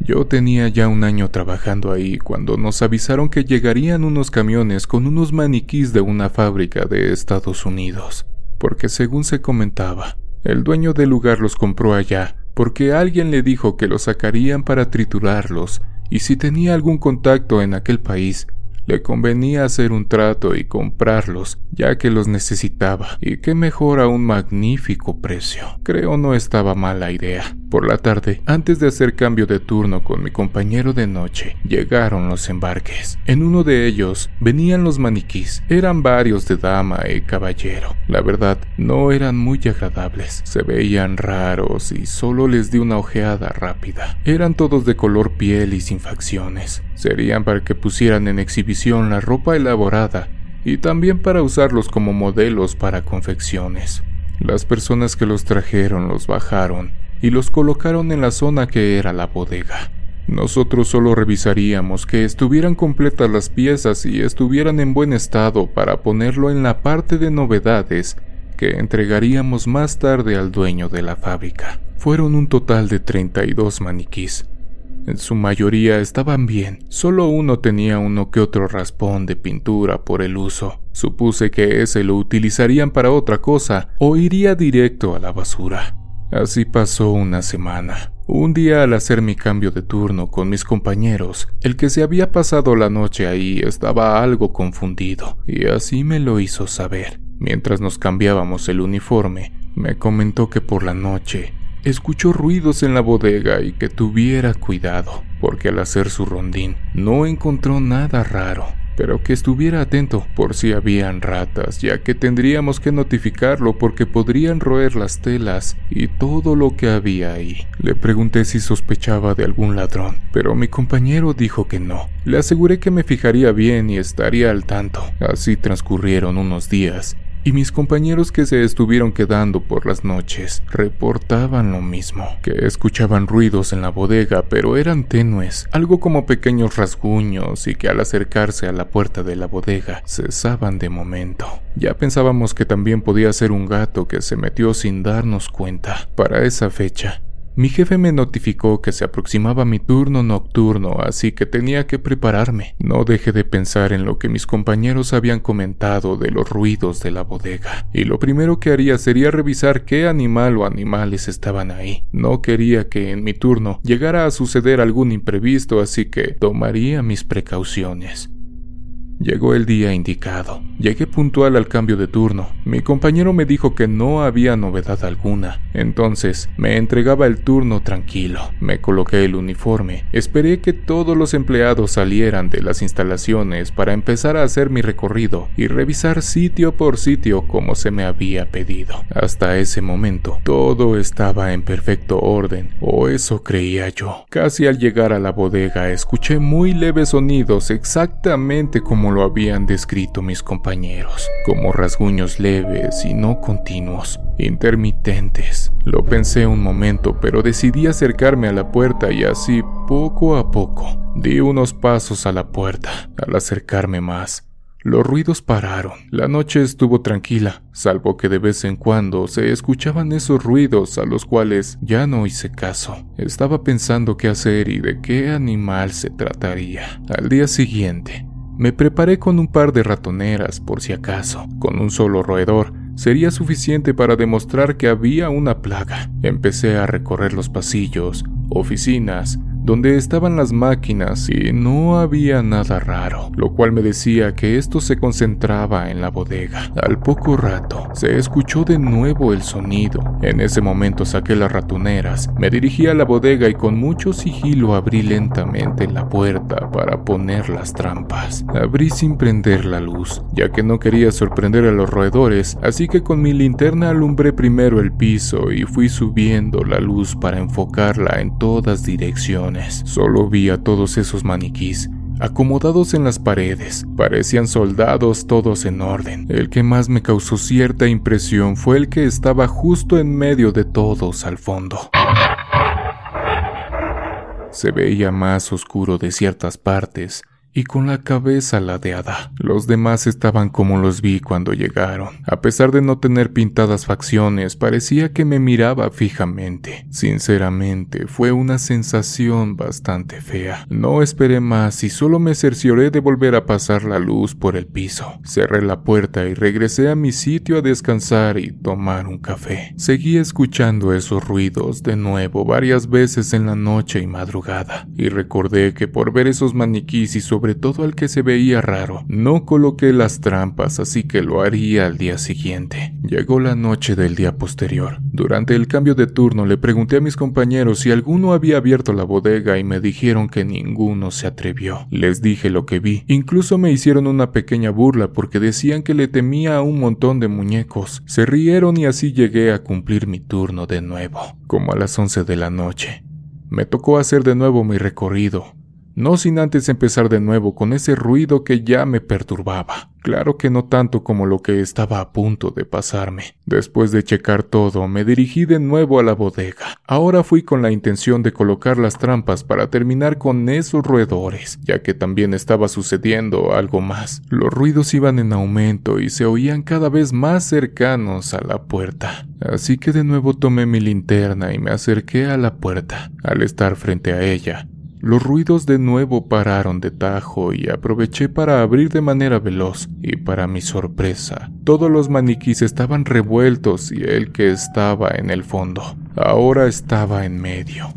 Yo tenía ya un año trabajando ahí cuando nos avisaron que llegarían unos camiones con unos maniquís de una fábrica de Estados Unidos, porque según se comentaba, el dueño del lugar los compró allá porque alguien le dijo que los sacarían para triturarlos y si tenía algún contacto en aquel país, le convenía hacer un trato y comprarlos, ya que los necesitaba, y qué mejor a un magnífico precio. Creo no estaba mala idea. Por la tarde, antes de hacer cambio de turno con mi compañero de noche, llegaron los embarques. En uno de ellos venían los maniquís. Eran varios de dama y caballero. La verdad, no eran muy agradables. Se veían raros y solo les di una ojeada rápida. Eran todos de color piel y sin facciones. Serían para que pusieran en la ropa elaborada y también para usarlos como modelos para confecciones. Las personas que los trajeron los bajaron y los colocaron en la zona que era la bodega. Nosotros solo revisaríamos que estuvieran completas las piezas y estuvieran en buen estado para ponerlo en la parte de novedades que entregaríamos más tarde al dueño de la fábrica. Fueron un total de 32 maniquís. En su mayoría estaban bien, solo uno tenía uno que otro raspón de pintura por el uso. Supuse que ese lo utilizarían para otra cosa o iría directo a la basura. Así pasó una semana. Un día al hacer mi cambio de turno con mis compañeros, el que se había pasado la noche ahí estaba algo confundido, y así me lo hizo saber. Mientras nos cambiábamos el uniforme, me comentó que por la noche escuchó ruidos en la bodega y que tuviera cuidado, porque al hacer su rondín no encontró nada raro pero que estuviera atento por si habían ratas, ya que tendríamos que notificarlo porque podrían roer las telas y todo lo que había ahí. Le pregunté si sospechaba de algún ladrón, pero mi compañero dijo que no. Le aseguré que me fijaría bien y estaría al tanto. Así transcurrieron unos días, y mis compañeros que se estuvieron quedando por las noches reportaban lo mismo, que escuchaban ruidos en la bodega pero eran tenues, algo como pequeños rasguños y que al acercarse a la puerta de la bodega cesaban de momento. Ya pensábamos que también podía ser un gato que se metió sin darnos cuenta. Para esa fecha, mi jefe me notificó que se aproximaba mi turno nocturno, así que tenía que prepararme. No dejé de pensar en lo que mis compañeros habían comentado de los ruidos de la bodega, y lo primero que haría sería revisar qué animal o animales estaban ahí. No quería que en mi turno llegara a suceder algún imprevisto, así que tomaría mis precauciones. Llegó el día indicado. Llegué puntual al cambio de turno. Mi compañero me dijo que no había novedad alguna. Entonces me entregaba el turno tranquilo. Me coloqué el uniforme. Esperé que todos los empleados salieran de las instalaciones para empezar a hacer mi recorrido y revisar sitio por sitio como se me había pedido. Hasta ese momento todo estaba en perfecto orden, o eso creía yo. Casi al llegar a la bodega escuché muy leves sonidos exactamente como lo habían descrito mis compañeros, como rasguños leves y no continuos, intermitentes. Lo pensé un momento, pero decidí acercarme a la puerta y así, poco a poco, di unos pasos a la puerta. Al acercarme más, los ruidos pararon. La noche estuvo tranquila, salvo que de vez en cuando se escuchaban esos ruidos a los cuales ya no hice caso. Estaba pensando qué hacer y de qué animal se trataría. Al día siguiente, me preparé con un par de ratoneras por si acaso. Con un solo roedor sería suficiente para demostrar que había una plaga. Empecé a recorrer los pasillos, oficinas, donde estaban las máquinas y no había nada raro, lo cual me decía que esto se concentraba en la bodega. Al poco rato se escuchó de nuevo el sonido. En ese momento saqué las ratoneras, me dirigí a la bodega y con mucho sigilo abrí lentamente la puerta para poner las trampas. Abrí sin prender la luz, ya que no quería sorprender a los roedores, así que con mi linterna alumbré primero el piso y fui subiendo la luz para enfocarla en todas direcciones Solo vi a todos esos maniquís acomodados en las paredes. Parecían soldados todos en orden. El que más me causó cierta impresión fue el que estaba justo en medio de todos al fondo. Se veía más oscuro de ciertas partes y con la cabeza ladeada. Los demás estaban como los vi cuando llegaron. A pesar de no tener pintadas facciones, parecía que me miraba fijamente. Sinceramente, fue una sensación bastante fea. No esperé más y solo me cercioré de volver a pasar la luz por el piso. Cerré la puerta y regresé a mi sitio a descansar y tomar un café. Seguí escuchando esos ruidos de nuevo varias veces en la noche y madrugada, y recordé que por ver esos maniquís y sobre todo al que se veía raro. No coloqué las trampas, así que lo haría al día siguiente. Llegó la noche del día posterior. Durante el cambio de turno le pregunté a mis compañeros si alguno había abierto la bodega y me dijeron que ninguno se atrevió. Les dije lo que vi. Incluso me hicieron una pequeña burla porque decían que le temía a un montón de muñecos. Se rieron y así llegué a cumplir mi turno de nuevo, como a las 11 de la noche. Me tocó hacer de nuevo mi recorrido no sin antes empezar de nuevo con ese ruido que ya me perturbaba. Claro que no tanto como lo que estaba a punto de pasarme. Después de checar todo, me dirigí de nuevo a la bodega. Ahora fui con la intención de colocar las trampas para terminar con esos roedores, ya que también estaba sucediendo algo más. Los ruidos iban en aumento y se oían cada vez más cercanos a la puerta. Así que de nuevo tomé mi linterna y me acerqué a la puerta. Al estar frente a ella, los ruidos de nuevo pararon de tajo y aproveché para abrir de manera veloz, y para mi sorpresa, todos los maniquís estaban revueltos y el que estaba en el fondo, ahora estaba en medio.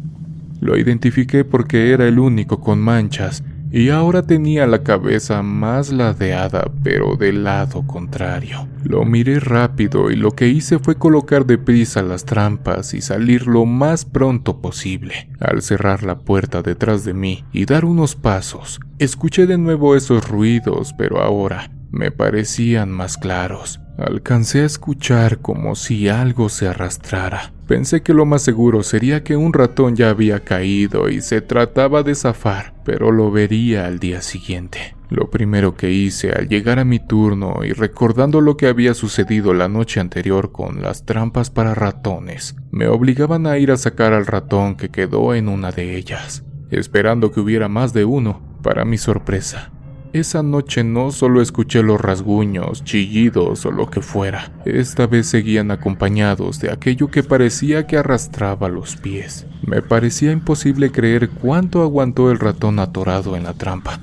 Lo identifiqué porque era el único con manchas y ahora tenía la cabeza más ladeada pero del lado contrario. Lo miré rápido y lo que hice fue colocar deprisa las trampas y salir lo más pronto posible. Al cerrar la puerta detrás de mí y dar unos pasos, escuché de nuevo esos ruidos pero ahora me parecían más claros. Alcancé a escuchar como si algo se arrastrara. Pensé que lo más seguro sería que un ratón ya había caído y se trataba de zafar, pero lo vería al día siguiente. Lo primero que hice al llegar a mi turno y recordando lo que había sucedido la noche anterior con las trampas para ratones, me obligaban a ir a sacar al ratón que quedó en una de ellas, esperando que hubiera más de uno, para mi sorpresa. Esa noche no solo escuché los rasguños, chillidos o lo que fuera, esta vez seguían acompañados de aquello que parecía que arrastraba los pies. Me parecía imposible creer cuánto aguantó el ratón atorado en la trampa,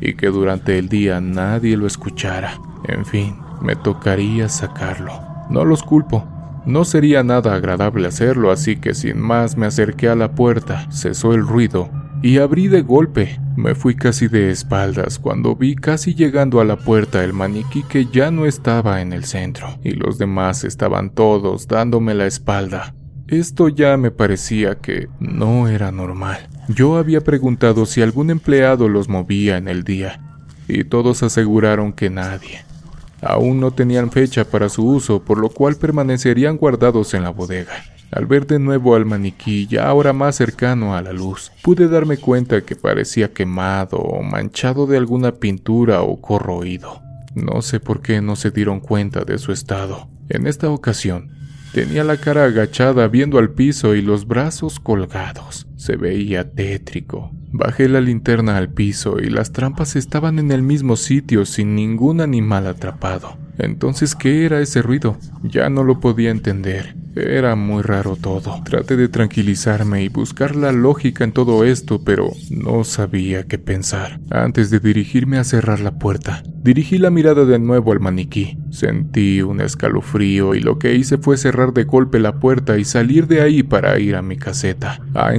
y que durante el día nadie lo escuchara. En fin, me tocaría sacarlo. No los culpo, no sería nada agradable hacerlo, así que sin más me acerqué a la puerta, cesó el ruido y abrí de golpe. Me fui casi de espaldas cuando vi casi llegando a la puerta el maniquí que ya no estaba en el centro y los demás estaban todos dándome la espalda. Esto ya me parecía que no era normal. Yo había preguntado si algún empleado los movía en el día y todos aseguraron que nadie. Aún no tenían fecha para su uso, por lo cual permanecerían guardados en la bodega. Al ver de nuevo al maniquí, ya ahora más cercano a la luz, pude darme cuenta que parecía quemado o manchado de alguna pintura o corroído. No sé por qué no se dieron cuenta de su estado. En esta ocasión, tenía la cara agachada viendo al piso y los brazos colgados. Se veía tétrico. Bajé la linterna al piso y las trampas estaban en el mismo sitio sin ningún animal atrapado. Entonces, ¿qué era ese ruido? Ya no lo podía entender. Era muy raro todo. Traté de tranquilizarme y buscar la lógica en todo esto, pero no sabía qué pensar. Antes de dirigirme a cerrar la puerta, dirigí la mirada de nuevo al maniquí. Sentí un escalofrío y lo que hice fue cerrar de golpe la puerta y salir de ahí para ir a mi caseta, a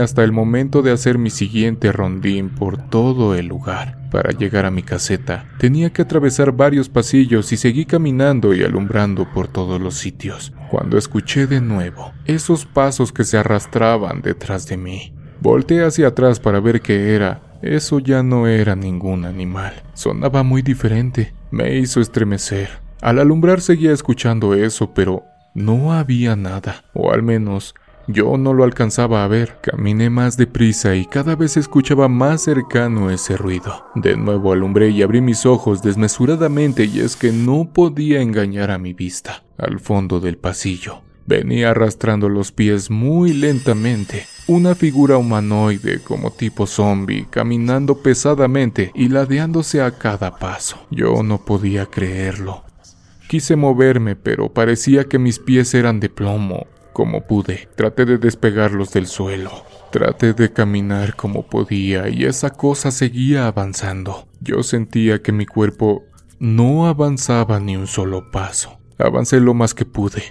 hasta el momento de hacer mi siguiente rondín por todo el lugar. Para llegar a mi caseta, tenía que atravesar varios pasillos y seguí caminando y alumbrando por todos los sitios, cuando escuché de nuevo esos pasos que se arrastraban detrás de mí. Volté hacia atrás para ver qué era. Eso ya no era ningún animal. Sonaba muy diferente. Me hizo estremecer. Al alumbrar seguía escuchando eso, pero no había nada, o al menos yo no lo alcanzaba a ver. Caminé más deprisa y cada vez escuchaba más cercano ese ruido. De nuevo alumbré y abrí mis ojos desmesuradamente y es que no podía engañar a mi vista. Al fondo del pasillo Venía arrastrando los pies muy lentamente, una figura humanoide como tipo zombie, caminando pesadamente y ladeándose a cada paso. Yo no podía creerlo. Quise moverme, pero parecía que mis pies eran de plomo. Como pude, traté de despegarlos del suelo. Traté de caminar como podía y esa cosa seguía avanzando. Yo sentía que mi cuerpo no avanzaba ni un solo paso. Avancé lo más que pude,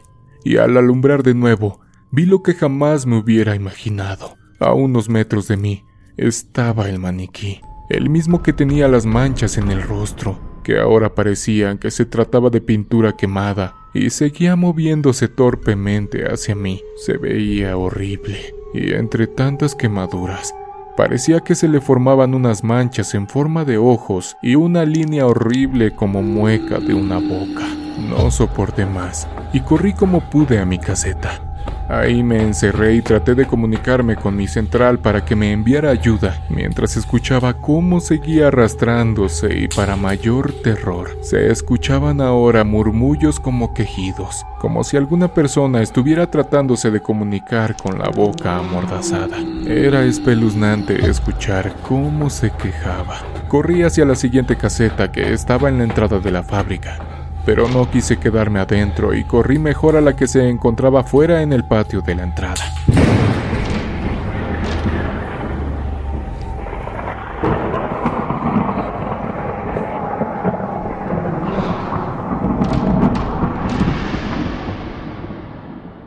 y al alumbrar de nuevo, vi lo que jamás me hubiera imaginado. A unos metros de mí estaba el maniquí, el mismo que tenía las manchas en el rostro, que ahora parecían que se trataba de pintura quemada, y seguía moviéndose torpemente hacia mí. Se veía horrible, y entre tantas quemaduras, Parecía que se le formaban unas manchas en forma de ojos y una línea horrible como mueca de una boca. No soporté más y corrí como pude a mi caseta. Ahí me encerré y traté de comunicarme con mi central para que me enviara ayuda, mientras escuchaba cómo seguía arrastrándose y para mayor terror, se escuchaban ahora murmullos como quejidos, como si alguna persona estuviera tratándose de comunicar con la boca amordazada. Era espeluznante escuchar cómo se quejaba. Corrí hacia la siguiente caseta que estaba en la entrada de la fábrica pero no quise quedarme adentro y corrí mejor a la que se encontraba fuera en el patio de la entrada.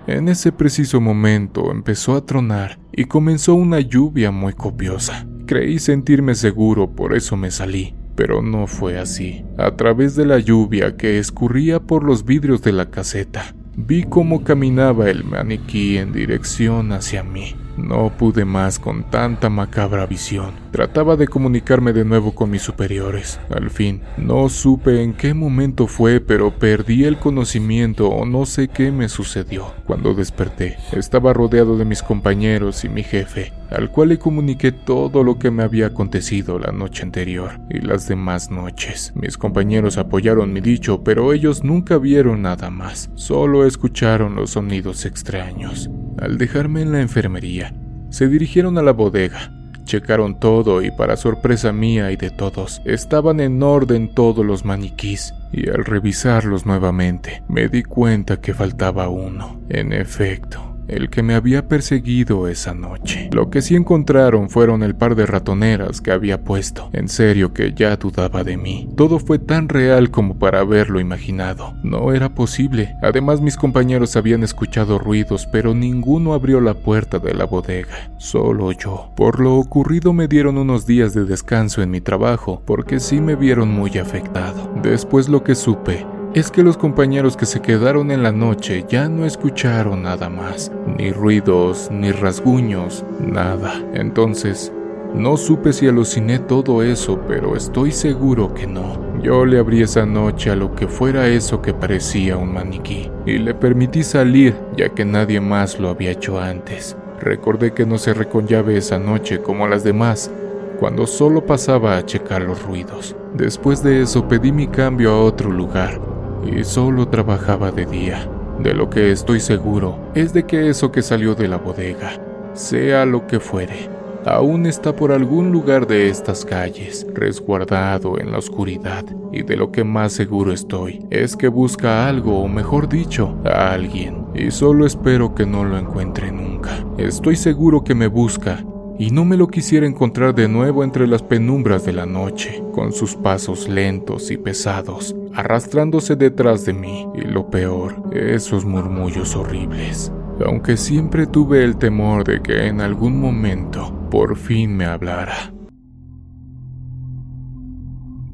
En ese preciso momento empezó a tronar y comenzó una lluvia muy copiosa. Creí sentirme seguro, por eso me salí pero no fue así. A través de la lluvia que escurría por los vidrios de la caseta, vi cómo caminaba el maniquí en dirección hacia mí. No pude más con tanta macabra visión. Trataba de comunicarme de nuevo con mis superiores. Al fin, no supe en qué momento fue, pero perdí el conocimiento o no sé qué me sucedió. Cuando desperté, estaba rodeado de mis compañeros y mi jefe, al cual le comuniqué todo lo que me había acontecido la noche anterior y las demás noches. Mis compañeros apoyaron mi dicho, pero ellos nunca vieron nada más, solo escucharon los sonidos extraños. Al dejarme en la enfermería, se dirigieron a la bodega, checaron todo y para sorpresa mía y de todos, estaban en orden todos los maniquís, y al revisarlos nuevamente, me di cuenta que faltaba uno. En efecto, el que me había perseguido esa noche. Lo que sí encontraron fueron el par de ratoneras que había puesto. En serio que ya dudaba de mí. Todo fue tan real como para haberlo imaginado. No era posible. Además mis compañeros habían escuchado ruidos, pero ninguno abrió la puerta de la bodega. Solo yo. Por lo ocurrido me dieron unos días de descanso en mi trabajo, porque sí me vieron muy afectado. Después lo que supe es que los compañeros que se quedaron en la noche ya no escucharon nada más, ni ruidos, ni rasguños, nada. Entonces, no supe si aluciné todo eso, pero estoy seguro que no. Yo le abrí esa noche a lo que fuera eso que parecía un maniquí, y le permití salir ya que nadie más lo había hecho antes. Recordé que no cerré con esa noche como las demás, cuando solo pasaba a checar los ruidos. Después de eso pedí mi cambio a otro lugar, y solo trabajaba de día. De lo que estoy seguro es de que eso que salió de la bodega, sea lo que fuere, aún está por algún lugar de estas calles, resguardado en la oscuridad, y de lo que más seguro estoy es que busca algo, o mejor dicho, a alguien, y solo espero que no lo encuentre nunca. Estoy seguro que me busca y no me lo quisiera encontrar de nuevo entre las penumbras de la noche, con sus pasos lentos y pesados, arrastrándose detrás de mí, y lo peor, esos murmullos horribles. Aunque siempre tuve el temor de que en algún momento por fin me hablara.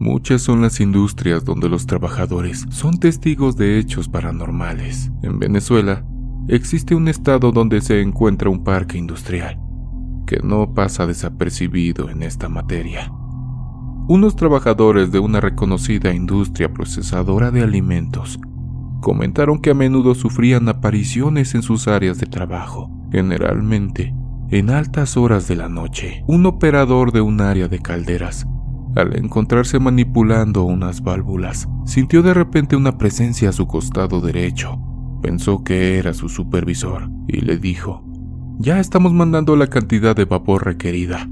Muchas son las industrias donde los trabajadores son testigos de hechos paranormales. En Venezuela, existe un estado donde se encuentra un parque industrial que no pasa desapercibido en esta materia. Unos trabajadores de una reconocida industria procesadora de alimentos comentaron que a menudo sufrían apariciones en sus áreas de trabajo, generalmente en altas horas de la noche. Un operador de un área de calderas, al encontrarse manipulando unas válvulas, sintió de repente una presencia a su costado derecho Pensó que era su supervisor y le dijo, ya estamos mandando la cantidad de vapor requerida.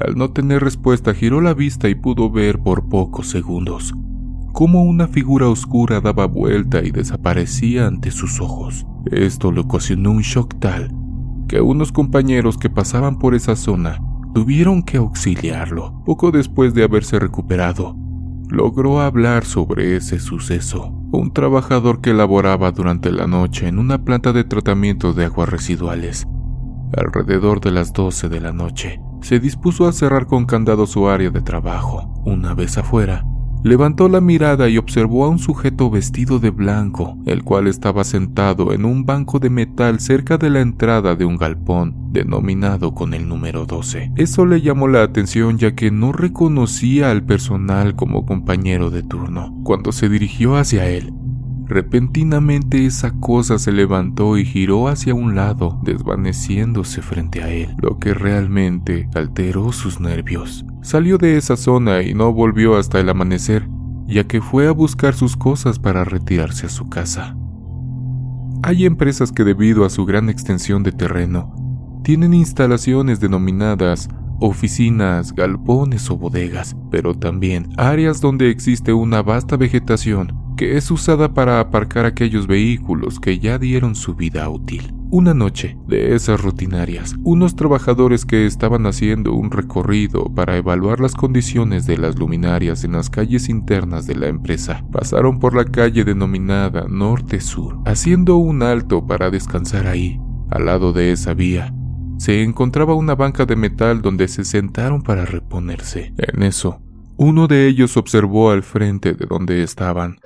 Al no tener respuesta giró la vista y pudo ver por pocos segundos cómo una figura oscura daba vuelta y desaparecía ante sus ojos. Esto le ocasionó un shock tal que unos compañeros que pasaban por esa zona tuvieron que auxiliarlo. Poco después de haberse recuperado, logró hablar sobre ese suceso. Un trabajador que laboraba durante la noche en una planta de tratamiento de aguas residuales. Alrededor de las 12 de la noche, se dispuso a cerrar con candado su área de trabajo. Una vez afuera, Levantó la mirada y observó a un sujeto vestido de blanco, el cual estaba sentado en un banco de metal cerca de la entrada de un galpón, denominado con el número 12. Eso le llamó la atención ya que no reconocía al personal como compañero de turno. Cuando se dirigió hacia él, Repentinamente esa cosa se levantó y giró hacia un lado, desvaneciéndose frente a él, lo que realmente alteró sus nervios. Salió de esa zona y no volvió hasta el amanecer, ya que fue a buscar sus cosas para retirarse a su casa. Hay empresas que debido a su gran extensión de terreno, tienen instalaciones denominadas oficinas, galpones o bodegas, pero también áreas donde existe una vasta vegetación que es usada para aparcar aquellos vehículos que ya dieron su vida útil. Una noche de esas rutinarias, unos trabajadores que estaban haciendo un recorrido para evaluar las condiciones de las luminarias en las calles internas de la empresa pasaron por la calle denominada Norte-Sur, haciendo un alto para descansar ahí. Al lado de esa vía se encontraba una banca de metal donde se sentaron para reponerse. En eso, uno de ellos observó al frente de donde estaban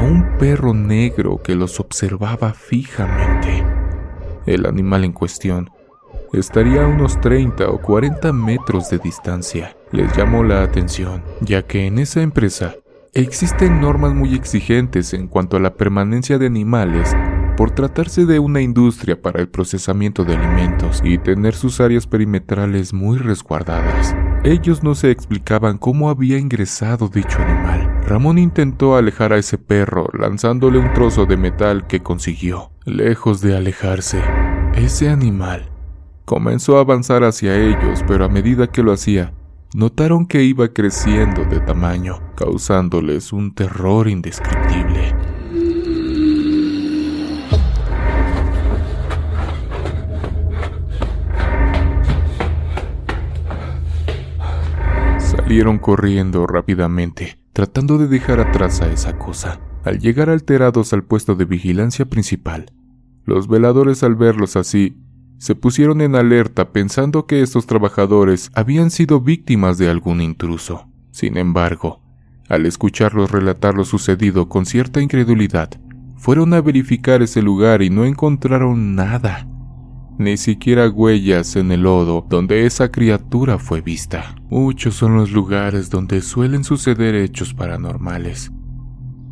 un perro negro que los observaba fijamente. El animal en cuestión estaría a unos 30 o 40 metros de distancia. Les llamó la atención, ya que en esa empresa existen normas muy exigentes en cuanto a la permanencia de animales por tratarse de una industria para el procesamiento de alimentos y tener sus áreas perimetrales muy resguardadas. Ellos no se explicaban cómo había ingresado dicho animal. Ramón intentó alejar a ese perro lanzándole un trozo de metal que consiguió. Lejos de alejarse, ese animal comenzó a avanzar hacia ellos, pero a medida que lo hacía, notaron que iba creciendo de tamaño, causándoles un terror indescriptible. Salieron corriendo rápidamente, tratando de dejar atrás a esa cosa. Al llegar alterados al puesto de vigilancia principal, los veladores al verlos así, se pusieron en alerta pensando que estos trabajadores habían sido víctimas de algún intruso. Sin embargo, al escucharlos relatar lo sucedido con cierta incredulidad, fueron a verificar ese lugar y no encontraron nada ni siquiera huellas en el lodo donde esa criatura fue vista. Muchos son los lugares donde suelen suceder hechos paranormales.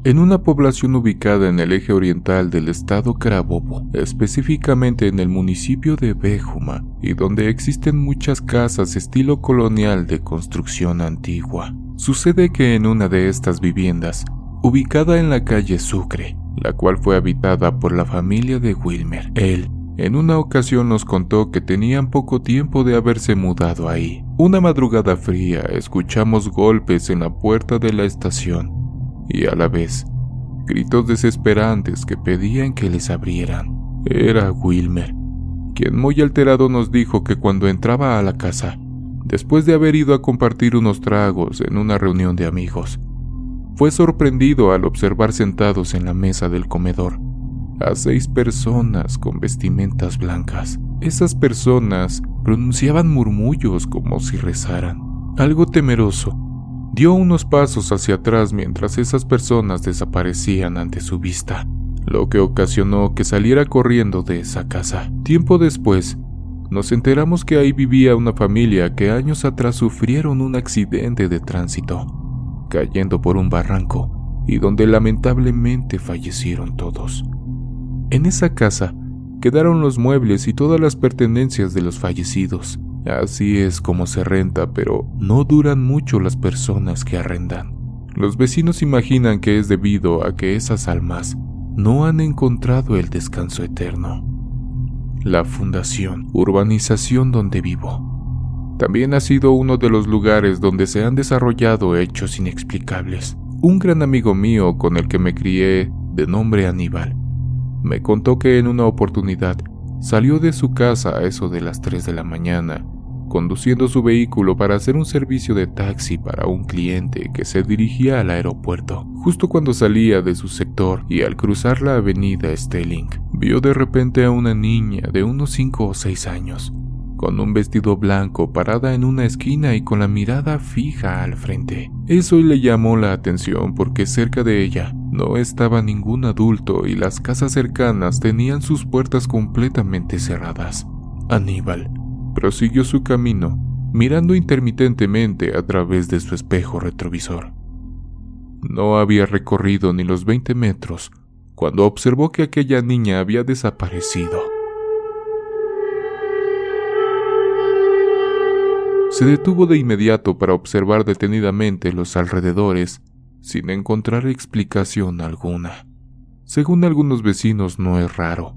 En una población ubicada en el eje oriental del estado Carabobo, específicamente en el municipio de Béjuma, y donde existen muchas casas estilo colonial de construcción antigua. Sucede que en una de estas viviendas, ubicada en la calle Sucre, la cual fue habitada por la familia de Wilmer, él en una ocasión nos contó que tenían poco tiempo de haberse mudado ahí. Una madrugada fría escuchamos golpes en la puerta de la estación y a la vez gritos desesperantes que pedían que les abrieran. Era Wilmer, quien muy alterado nos dijo que cuando entraba a la casa, después de haber ido a compartir unos tragos en una reunión de amigos, fue sorprendido al observar sentados en la mesa del comedor a seis personas con vestimentas blancas. Esas personas pronunciaban murmullos como si rezaran. Algo temeroso, dio unos pasos hacia atrás mientras esas personas desaparecían ante su vista, lo que ocasionó que saliera corriendo de esa casa. Tiempo después, nos enteramos que ahí vivía una familia que años atrás sufrieron un accidente de tránsito, cayendo por un barranco, y donde lamentablemente fallecieron todos. En esa casa quedaron los muebles y todas las pertenencias de los fallecidos. Así es como se renta, pero no duran mucho las personas que arrendan. Los vecinos imaginan que es debido a que esas almas no han encontrado el descanso eterno. La fundación, urbanización donde vivo, también ha sido uno de los lugares donde se han desarrollado hechos inexplicables. Un gran amigo mío con el que me crié, de nombre Aníbal, me contó que en una oportunidad salió de su casa a eso de las 3 de la mañana conduciendo su vehículo para hacer un servicio de taxi para un cliente que se dirigía al aeropuerto. Justo cuando salía de su sector y al cruzar la avenida Stelling, vio de repente a una niña de unos 5 o 6 años, con un vestido blanco parada en una esquina y con la mirada fija al frente. Eso le llamó la atención porque cerca de ella no estaba ningún adulto y las casas cercanas tenían sus puertas completamente cerradas. Aníbal prosiguió su camino, mirando intermitentemente a través de su espejo retrovisor. No había recorrido ni los 20 metros cuando observó que aquella niña había desaparecido. Se detuvo de inmediato para observar detenidamente los alrededores sin encontrar explicación alguna. Según algunos vecinos no es raro,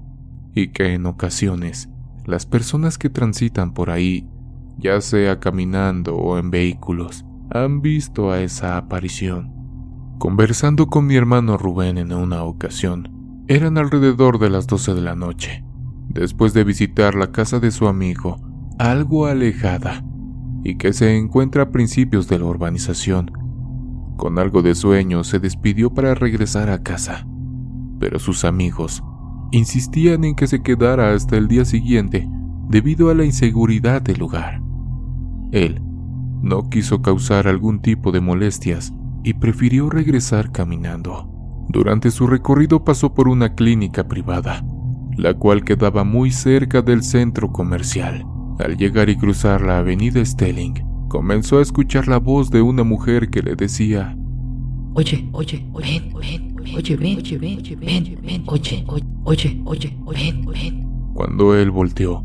y que en ocasiones las personas que transitan por ahí, ya sea caminando o en vehículos, han visto a esa aparición. Conversando con mi hermano Rubén en una ocasión, eran alrededor de las 12 de la noche, después de visitar la casa de su amigo, algo alejada, y que se encuentra a principios de la urbanización. Con algo de sueño se despidió para regresar a casa, pero sus amigos insistían en que se quedara hasta el día siguiente debido a la inseguridad del lugar. Él no quiso causar algún tipo de molestias y prefirió regresar caminando. Durante su recorrido pasó por una clínica privada, la cual quedaba muy cerca del centro comercial. Al llegar y cruzar la avenida Stelling, comenzó a escuchar la voz de una mujer que le decía, Oye, oye, ven, ven, oye, ven, oye, ven, ven, ven, oye, oye, oye, ven, ven. Cuando él volteó,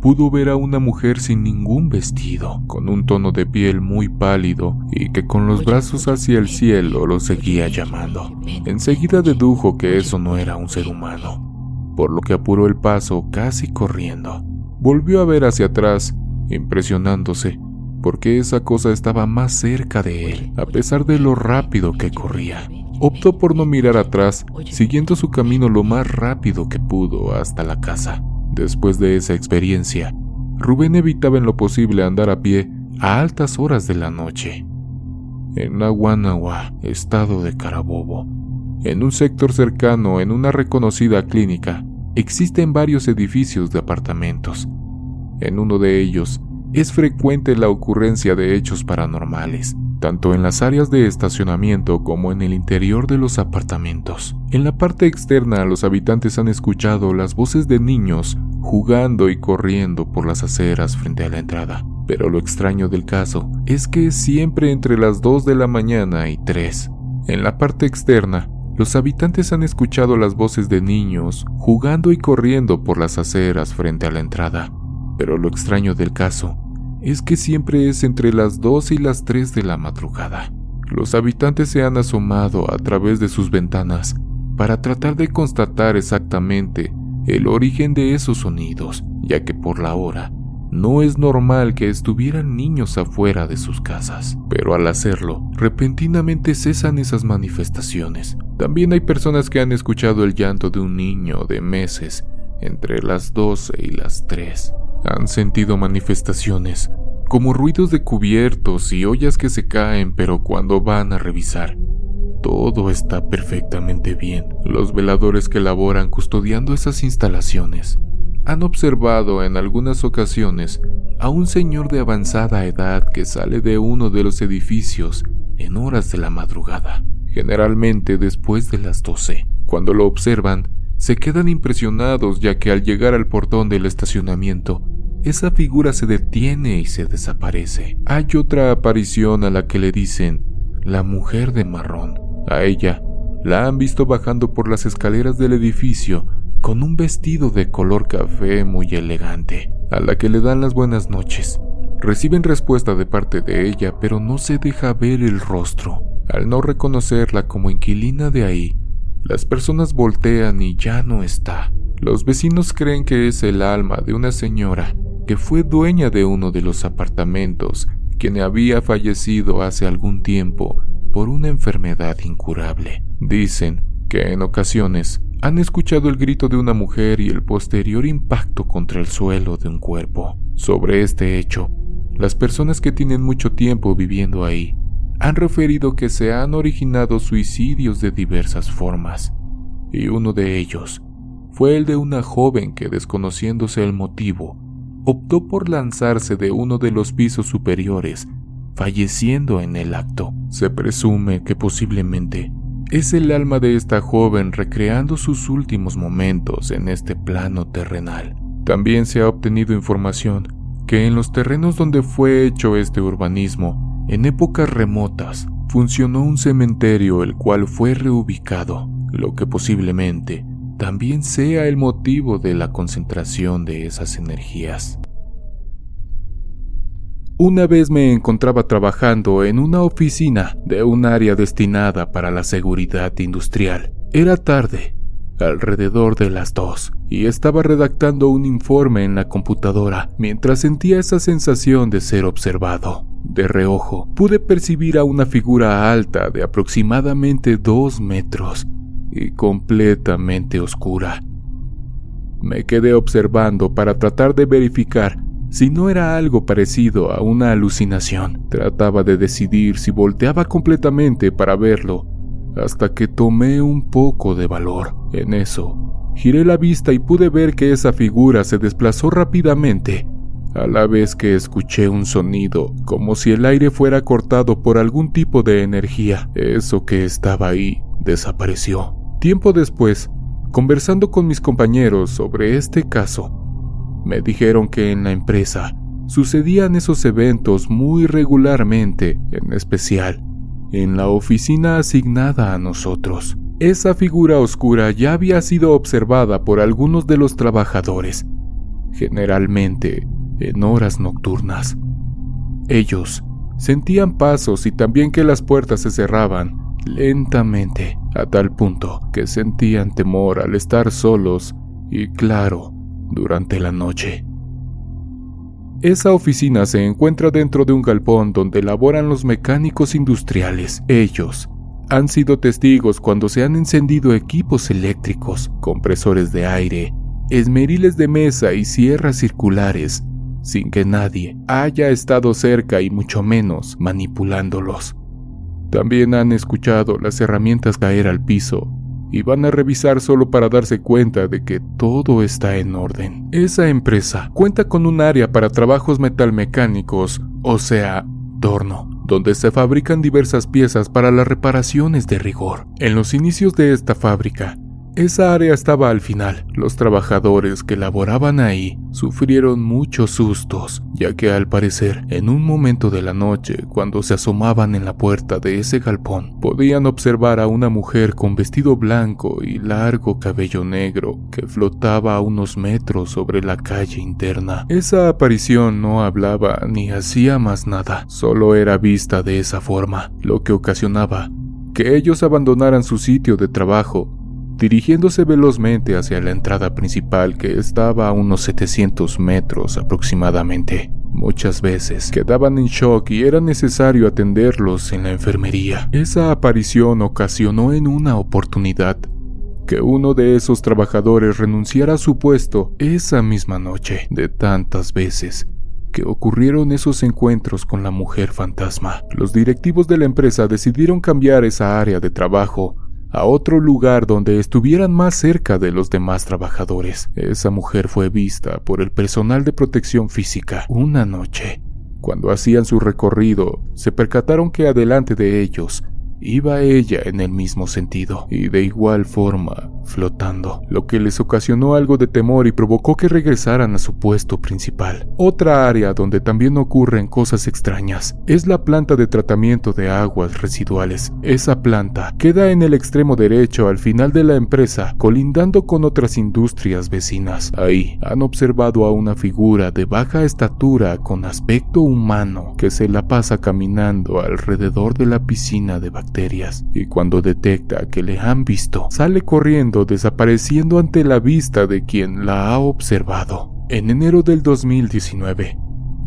pudo ver a una mujer sin ningún vestido, con un tono de piel muy pálido y que con los brazos hacia el cielo lo seguía llamando. Enseguida dedujo que eso no era un ser humano, por lo que apuró el paso casi corriendo. Volvió a ver hacia atrás, impresionándose porque esa cosa estaba más cerca de él, a pesar de lo rápido que corría. Optó por no mirar atrás, siguiendo su camino lo más rápido que pudo hasta la casa. Después de esa experiencia, Rubén evitaba en lo posible andar a pie a altas horas de la noche. En Naguanagua, estado de Carabobo, en un sector cercano, en una reconocida clínica, existen varios edificios de apartamentos. En uno de ellos es frecuente la ocurrencia de hechos paranormales, tanto en las áreas de estacionamiento como en el interior de los apartamentos. En la parte externa los habitantes han escuchado las voces de niños jugando y corriendo por las aceras frente a la entrada. Pero lo extraño del caso es que siempre entre las 2 de la mañana y 3. En la parte externa, los habitantes han escuchado las voces de niños jugando y corriendo por las aceras frente a la entrada. Pero lo extraño del caso es que siempre es entre las 2 y las 3 de la madrugada. Los habitantes se han asomado a través de sus ventanas para tratar de constatar exactamente el origen de esos sonidos, ya que por la hora no es normal que estuvieran niños afuera de sus casas, pero al hacerlo, repentinamente cesan esas manifestaciones. También hay personas que han escuchado el llanto de un niño de meses entre las 12 y las 3 han sentido manifestaciones, como ruidos de cubiertos y ollas que se caen, pero cuando van a revisar, todo está perfectamente bien. Los veladores que laboran custodiando esas instalaciones han observado en algunas ocasiones a un señor de avanzada edad que sale de uno de los edificios en horas de la madrugada, generalmente después de las 12. Cuando lo observan, se quedan impresionados ya que al llegar al portón del estacionamiento esa figura se detiene y se desaparece. Hay otra aparición a la que le dicen la mujer de marrón. A ella la han visto bajando por las escaleras del edificio con un vestido de color café muy elegante, a la que le dan las buenas noches. Reciben respuesta de parte de ella, pero no se deja ver el rostro. Al no reconocerla como inquilina de ahí, Las personas voltean y ya no está. Los vecinos creen que es el alma de una señora que fue dueña de uno de los apartamentos, quien había fallecido hace algún tiempo por una enfermedad incurable. Dicen que en ocasiones han escuchado el grito de una mujer y el posterior impacto contra el suelo de un cuerpo. Sobre este hecho, las personas que tienen mucho tiempo viviendo ahí han referido que se han originado suicidios de diversas formas, y uno de ellos fue el de una joven que, desconociéndose el motivo, optó por lanzarse de uno de los pisos superiores, falleciendo en el acto. Se presume que posiblemente es el alma de esta joven recreando sus últimos momentos en este plano terrenal. También se ha obtenido información que en los terrenos donde fue hecho este urbanismo, en épocas remotas, funcionó un cementerio el cual fue reubicado, lo que posiblemente también sea el motivo de la concentración de esas energías. Una vez me encontraba trabajando en una oficina de un área destinada para la seguridad industrial. Era tarde, alrededor de las dos, y estaba redactando un informe en la computadora mientras sentía esa sensación de ser observado. De reojo, pude percibir a una figura alta de aproximadamente dos metros y completamente oscura. Me quedé observando para tratar de verificar si no era algo parecido a una alucinación. Trataba de decidir si volteaba completamente para verlo, hasta que tomé un poco de valor. En eso, giré la vista y pude ver que esa figura se desplazó rápidamente, a la vez que escuché un sonido, como si el aire fuera cortado por algún tipo de energía. Eso que estaba ahí desapareció. Tiempo después, conversando con mis compañeros sobre este caso, me dijeron que en la empresa sucedían esos eventos muy regularmente, en especial en la oficina asignada a nosotros. Esa figura oscura ya había sido observada por algunos de los trabajadores, generalmente en horas nocturnas. Ellos sentían pasos y también que las puertas se cerraban lentamente, a tal punto que sentían temor al estar solos y claro, durante la noche. Esa oficina se encuentra dentro de un galpón donde laboran los mecánicos industriales. Ellos han sido testigos cuando se han encendido equipos eléctricos, compresores de aire, esmeriles de mesa y sierras circulares, sin que nadie haya estado cerca y mucho menos manipulándolos. También han escuchado las herramientas caer al piso y van a revisar solo para darse cuenta de que todo está en orden. Esa empresa cuenta con un área para trabajos metalmecánicos, o sea, torno, donde se fabrican diversas piezas para las reparaciones de rigor. En los inicios de esta fábrica, esa área estaba al final. Los trabajadores que laboraban ahí sufrieron muchos sustos, ya que al parecer, en un momento de la noche, cuando se asomaban en la puerta de ese galpón, podían observar a una mujer con vestido blanco y largo cabello negro que flotaba a unos metros sobre la calle interna. Esa aparición no hablaba ni hacía más nada, solo era vista de esa forma, lo que ocasionaba que ellos abandonaran su sitio de trabajo dirigiéndose velozmente hacia la entrada principal que estaba a unos 700 metros aproximadamente. Muchas veces quedaban en shock y era necesario atenderlos en la enfermería. Esa aparición ocasionó en una oportunidad que uno de esos trabajadores renunciara a su puesto esa misma noche, de tantas veces que ocurrieron esos encuentros con la mujer fantasma. Los directivos de la empresa decidieron cambiar esa área de trabajo a otro lugar donde estuvieran más cerca de los demás trabajadores. Esa mujer fue vista por el personal de protección física una noche. Cuando hacían su recorrido, se percataron que adelante de ellos Iba ella en el mismo sentido y de igual forma flotando, lo que les ocasionó algo de temor y provocó que regresaran a su puesto principal. Otra área donde también ocurren cosas extrañas es la planta de tratamiento de aguas residuales. Esa planta queda en el extremo derecho al final de la empresa, colindando con otras industrias vecinas. Ahí han observado a una figura de baja estatura con aspecto humano que se la pasa caminando alrededor de la piscina de bacterias y cuando detecta que le han visto, sale corriendo desapareciendo ante la vista de quien la ha observado. En enero del 2019,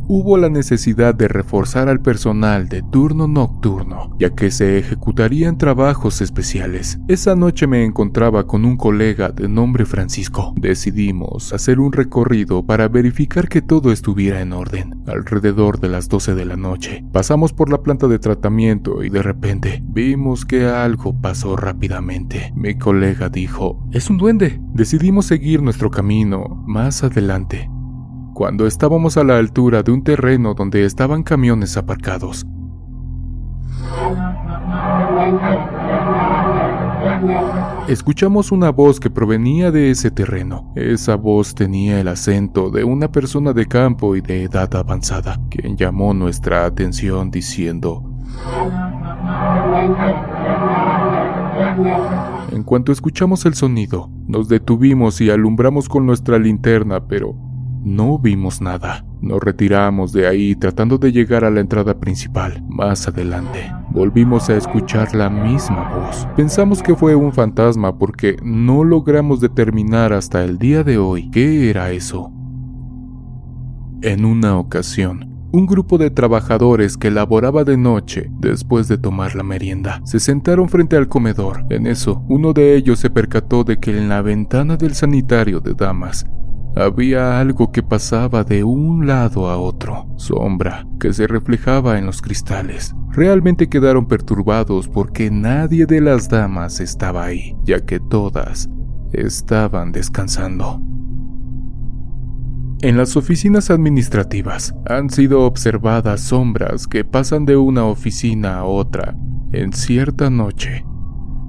hubo la necesidad de reforzar al personal de turno nocturno, ya que se ejecutarían trabajos especiales. Esa noche me encontraba con un colega de nombre Francisco. Decidimos hacer un recorrido para verificar que todo estuviera en orden. Alrededor de las 12 de la noche, pasamos por la planta de tratamiento y de repente vimos que algo pasó rápidamente. Mi colega dijo, es un duende. Decidimos seguir nuestro camino más adelante cuando estábamos a la altura de un terreno donde estaban camiones aparcados. Escuchamos una voz que provenía de ese terreno. Esa voz tenía el acento de una persona de campo y de edad avanzada, quien llamó nuestra atención diciendo, en cuanto escuchamos el sonido, nos detuvimos y alumbramos con nuestra linterna, pero no vimos nada. Nos retiramos de ahí tratando de llegar a la entrada principal. Más adelante, volvimos a escuchar la misma voz. Pensamos que fue un fantasma porque no logramos determinar hasta el día de hoy qué era eso. En una ocasión, un grupo de trabajadores que laboraba de noche, después de tomar la merienda, se sentaron frente al comedor. En eso, uno de ellos se percató de que en la ventana del sanitario de damas había algo que pasaba de un lado a otro, sombra, que se reflejaba en los cristales. Realmente quedaron perturbados porque nadie de las damas estaba ahí, ya que todas estaban descansando. En las oficinas administrativas han sido observadas sombras que pasan de una oficina a otra en cierta noche.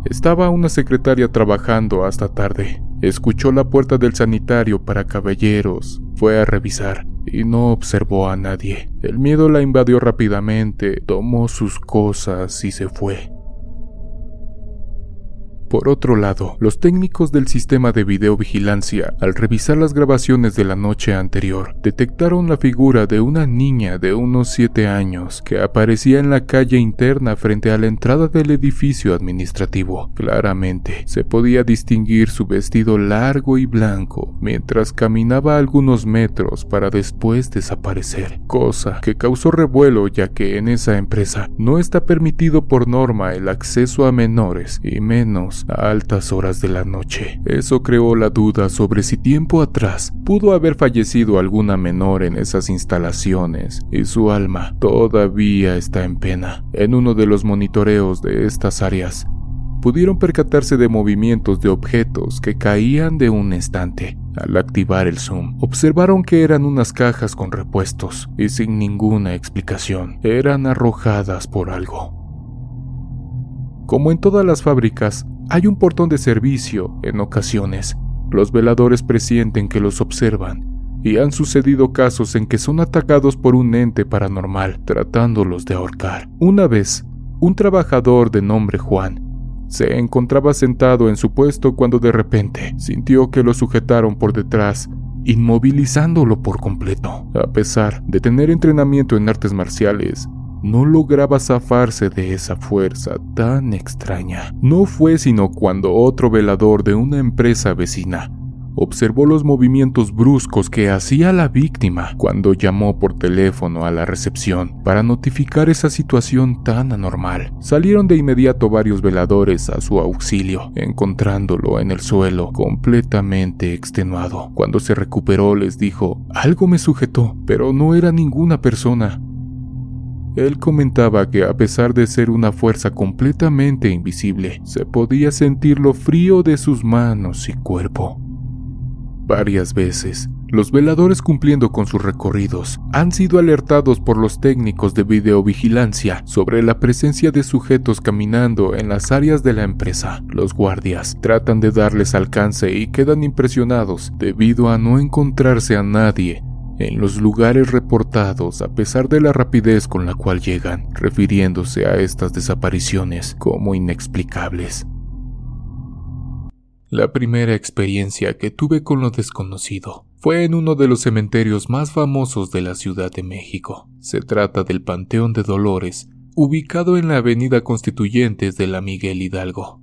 Estaba una secretaria trabajando hasta tarde Escuchó la puerta del sanitario para caballeros, fue a revisar y no observó a nadie. El miedo la invadió rápidamente, tomó sus cosas y se fue. Por otro lado, los técnicos del sistema de videovigilancia, al revisar las grabaciones de la noche anterior, detectaron la figura de una niña de unos 7 años que aparecía en la calle interna frente a la entrada del edificio administrativo. Claramente, se podía distinguir su vestido largo y blanco mientras caminaba algunos metros para después desaparecer, cosa que causó revuelo ya que en esa empresa no está permitido por norma el acceso a menores y menos a altas horas de la noche. Eso creó la duda sobre si tiempo atrás pudo haber fallecido alguna menor en esas instalaciones y su alma todavía está en pena. En uno de los monitoreos de estas áreas, pudieron percatarse de movimientos de objetos que caían de un estante. Al activar el zoom, observaron que eran unas cajas con repuestos y sin ninguna explicación, eran arrojadas por algo. Como en todas las fábricas, hay un portón de servicio en ocasiones. Los veladores presienten que los observan y han sucedido casos en que son atacados por un ente paranormal tratándolos de ahorcar. Una vez, un trabajador de nombre Juan se encontraba sentado en su puesto cuando de repente sintió que lo sujetaron por detrás, inmovilizándolo por completo. A pesar de tener entrenamiento en artes marciales, no lograba zafarse de esa fuerza tan extraña. No fue sino cuando otro velador de una empresa vecina observó los movimientos bruscos que hacía la víctima cuando llamó por teléfono a la recepción para notificar esa situación tan anormal. Salieron de inmediato varios veladores a su auxilio, encontrándolo en el suelo completamente extenuado. Cuando se recuperó les dijo, algo me sujetó, pero no era ninguna persona. Él comentaba que a pesar de ser una fuerza completamente invisible, se podía sentir lo frío de sus manos y cuerpo. Varias veces, los veladores cumpliendo con sus recorridos han sido alertados por los técnicos de videovigilancia sobre la presencia de sujetos caminando en las áreas de la empresa. Los guardias tratan de darles alcance y quedan impresionados debido a no encontrarse a nadie en los lugares reportados a pesar de la rapidez con la cual llegan, refiriéndose a estas desapariciones como inexplicables. La primera experiencia que tuve con lo desconocido fue en uno de los cementerios más famosos de la Ciudad de México. Se trata del Panteón de Dolores, ubicado en la avenida Constituyentes de la Miguel Hidalgo.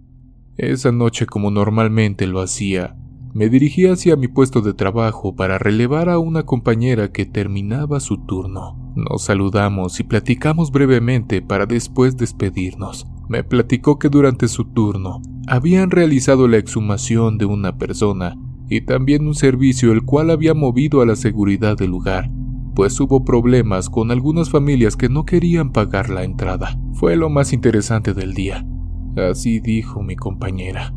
Esa noche, como normalmente lo hacía, me dirigí hacia mi puesto de trabajo para relevar a una compañera que terminaba su turno. Nos saludamos y platicamos brevemente para después despedirnos. Me platicó que durante su turno habían realizado la exhumación de una persona y también un servicio el cual había movido a la seguridad del lugar, pues hubo problemas con algunas familias que no querían pagar la entrada. Fue lo más interesante del día. Así dijo mi compañera.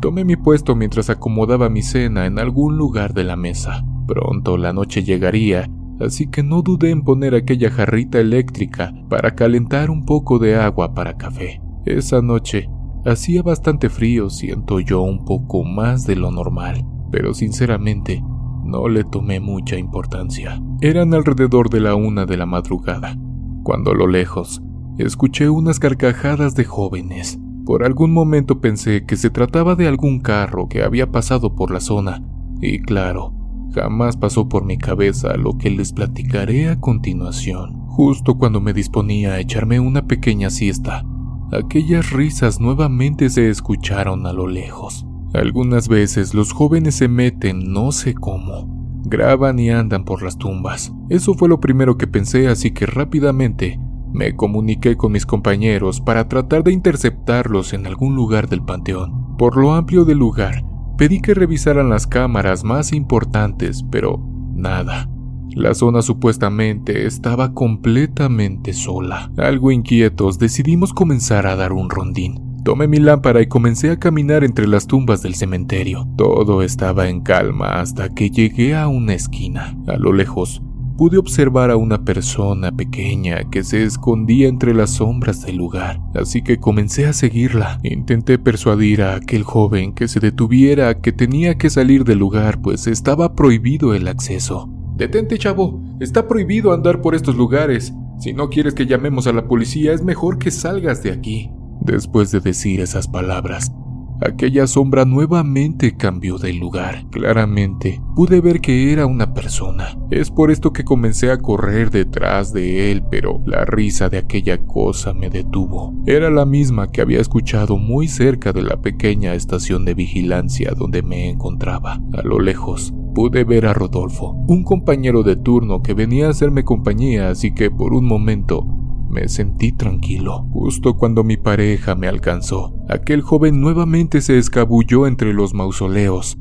Tomé mi puesto mientras acomodaba mi cena en algún lugar de la mesa. Pronto la noche llegaría, así que no dudé en poner aquella jarrita eléctrica para calentar un poco de agua para café. Esa noche hacía bastante frío, siento yo un poco más de lo normal, pero sinceramente no le tomé mucha importancia. Eran alrededor de la una de la madrugada, cuando a lo lejos escuché unas carcajadas de jóvenes. Por algún momento pensé que se trataba de algún carro que había pasado por la zona, y claro, jamás pasó por mi cabeza lo que les platicaré a continuación. Justo cuando me disponía a echarme una pequeña siesta, aquellas risas nuevamente se escucharon a lo lejos. Algunas veces los jóvenes se meten no sé cómo, graban y andan por las tumbas. Eso fue lo primero que pensé, así que rápidamente me comuniqué con mis compañeros para tratar de interceptarlos en algún lugar del panteón. Por lo amplio del lugar, pedí que revisaran las cámaras más importantes, pero nada. La zona supuestamente estaba completamente sola. Algo inquietos, decidimos comenzar a dar un rondín. Tomé mi lámpara y comencé a caminar entre las tumbas del cementerio. Todo estaba en calma hasta que llegué a una esquina. A lo lejos, pude observar a una persona pequeña que se escondía entre las sombras del lugar, así que comencé a seguirla. Intenté persuadir a aquel joven que se detuviera, que tenía que salir del lugar, pues estaba prohibido el acceso. Detente, chavo, está prohibido andar por estos lugares. Si no quieres que llamemos a la policía, es mejor que salgas de aquí. Después de decir esas palabras, Aquella sombra nuevamente cambió de lugar. Claramente pude ver que era una persona. Es por esto que comencé a correr detrás de él, pero la risa de aquella cosa me detuvo. Era la misma que había escuchado muy cerca de la pequeña estación de vigilancia donde me encontraba. A lo lejos pude ver a Rodolfo, un compañero de turno que venía a hacerme compañía, así que por un momento me sentí tranquilo. Justo cuando mi pareja me alcanzó, aquel joven nuevamente se escabulló entre los mausoleos.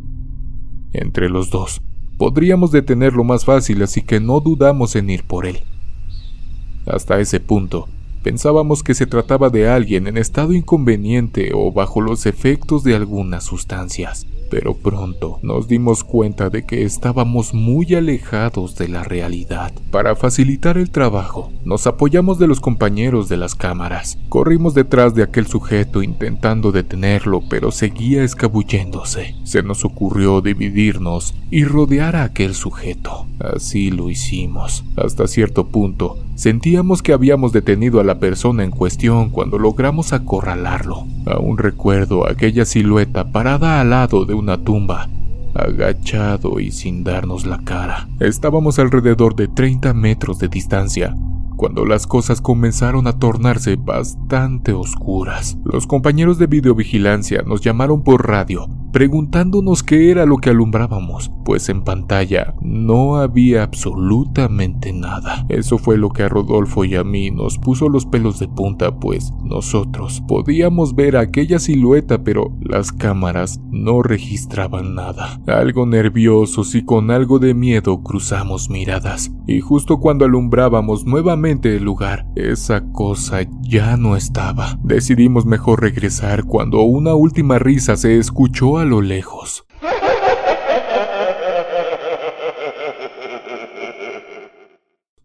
Entre los dos, podríamos detenerlo más fácil, así que no dudamos en ir por él. Hasta ese punto, pensábamos que se trataba de alguien en estado inconveniente o bajo los efectos de algunas sustancias pero pronto nos dimos cuenta de que estábamos muy alejados de la realidad. Para facilitar el trabajo, nos apoyamos de los compañeros de las cámaras. Corrimos detrás de aquel sujeto intentando detenerlo, pero seguía escabulléndose. Se nos ocurrió dividirnos y rodear a aquel sujeto. Así lo hicimos. Hasta cierto punto, sentíamos que habíamos detenido a la persona en cuestión cuando logramos acorralarlo. Aún recuerdo aquella silueta parada al lado de una tumba, agachado y sin darnos la cara. Estábamos alrededor de 30 metros de distancia cuando las cosas comenzaron a tornarse bastante oscuras. Los compañeros de videovigilancia nos llamaron por radio preguntándonos qué era lo que alumbrábamos, pues en pantalla no había absolutamente nada. Eso fue lo que a Rodolfo y a mí nos puso los pelos de punta, pues nosotros podíamos ver aquella silueta, pero las cámaras no registraban nada. Algo nerviosos y con algo de miedo cruzamos miradas, y justo cuando alumbrábamos el lugar, esa cosa ya no estaba. Decidimos mejor regresar cuando una última risa se escuchó a lo lejos.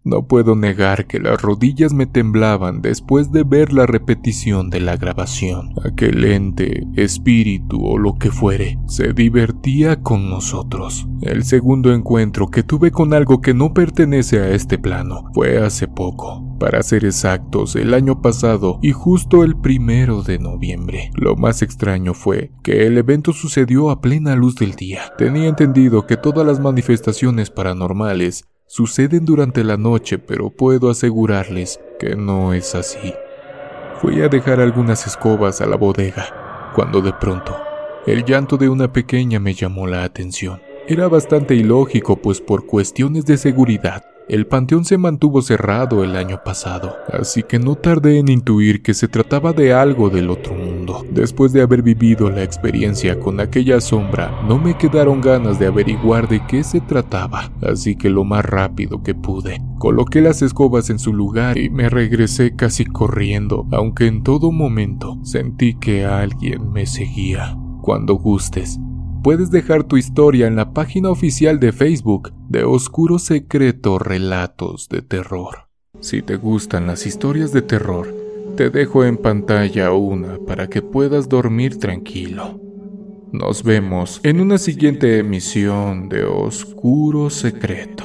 No puedo negar que las rodillas me temblaban después de ver la repetición de la grabación. Aquel ente, espíritu o lo que fuere, se divertía con nosotros. El segundo encuentro que tuve con algo que no pertenece a este plano fue hace poco. Para ser exactos, el año pasado y justo el primero de noviembre. Lo más extraño fue que el evento sucedió a plena luz del día. Tenía entendido que todas las manifestaciones paranormales suceden durante la noche, pero puedo asegurarles que no es así. Fui a dejar algunas escobas a la bodega, cuando de pronto el llanto de una pequeña me llamó la atención. Era bastante ilógico, pues por cuestiones de seguridad, el panteón se mantuvo cerrado el año pasado, así que no tardé en intuir que se trataba de algo del otro mundo. Después de haber vivido la experiencia con aquella sombra, no me quedaron ganas de averiguar de qué se trataba, así que lo más rápido que pude, coloqué las escobas en su lugar y me regresé casi corriendo, aunque en todo momento sentí que alguien me seguía. Cuando gustes, puedes dejar tu historia en la página oficial de Facebook de Oscuro Secreto Relatos de Terror. Si te gustan las historias de terror, te dejo en pantalla una para que puedas dormir tranquilo. Nos vemos en una siguiente emisión de Oscuro Secreto.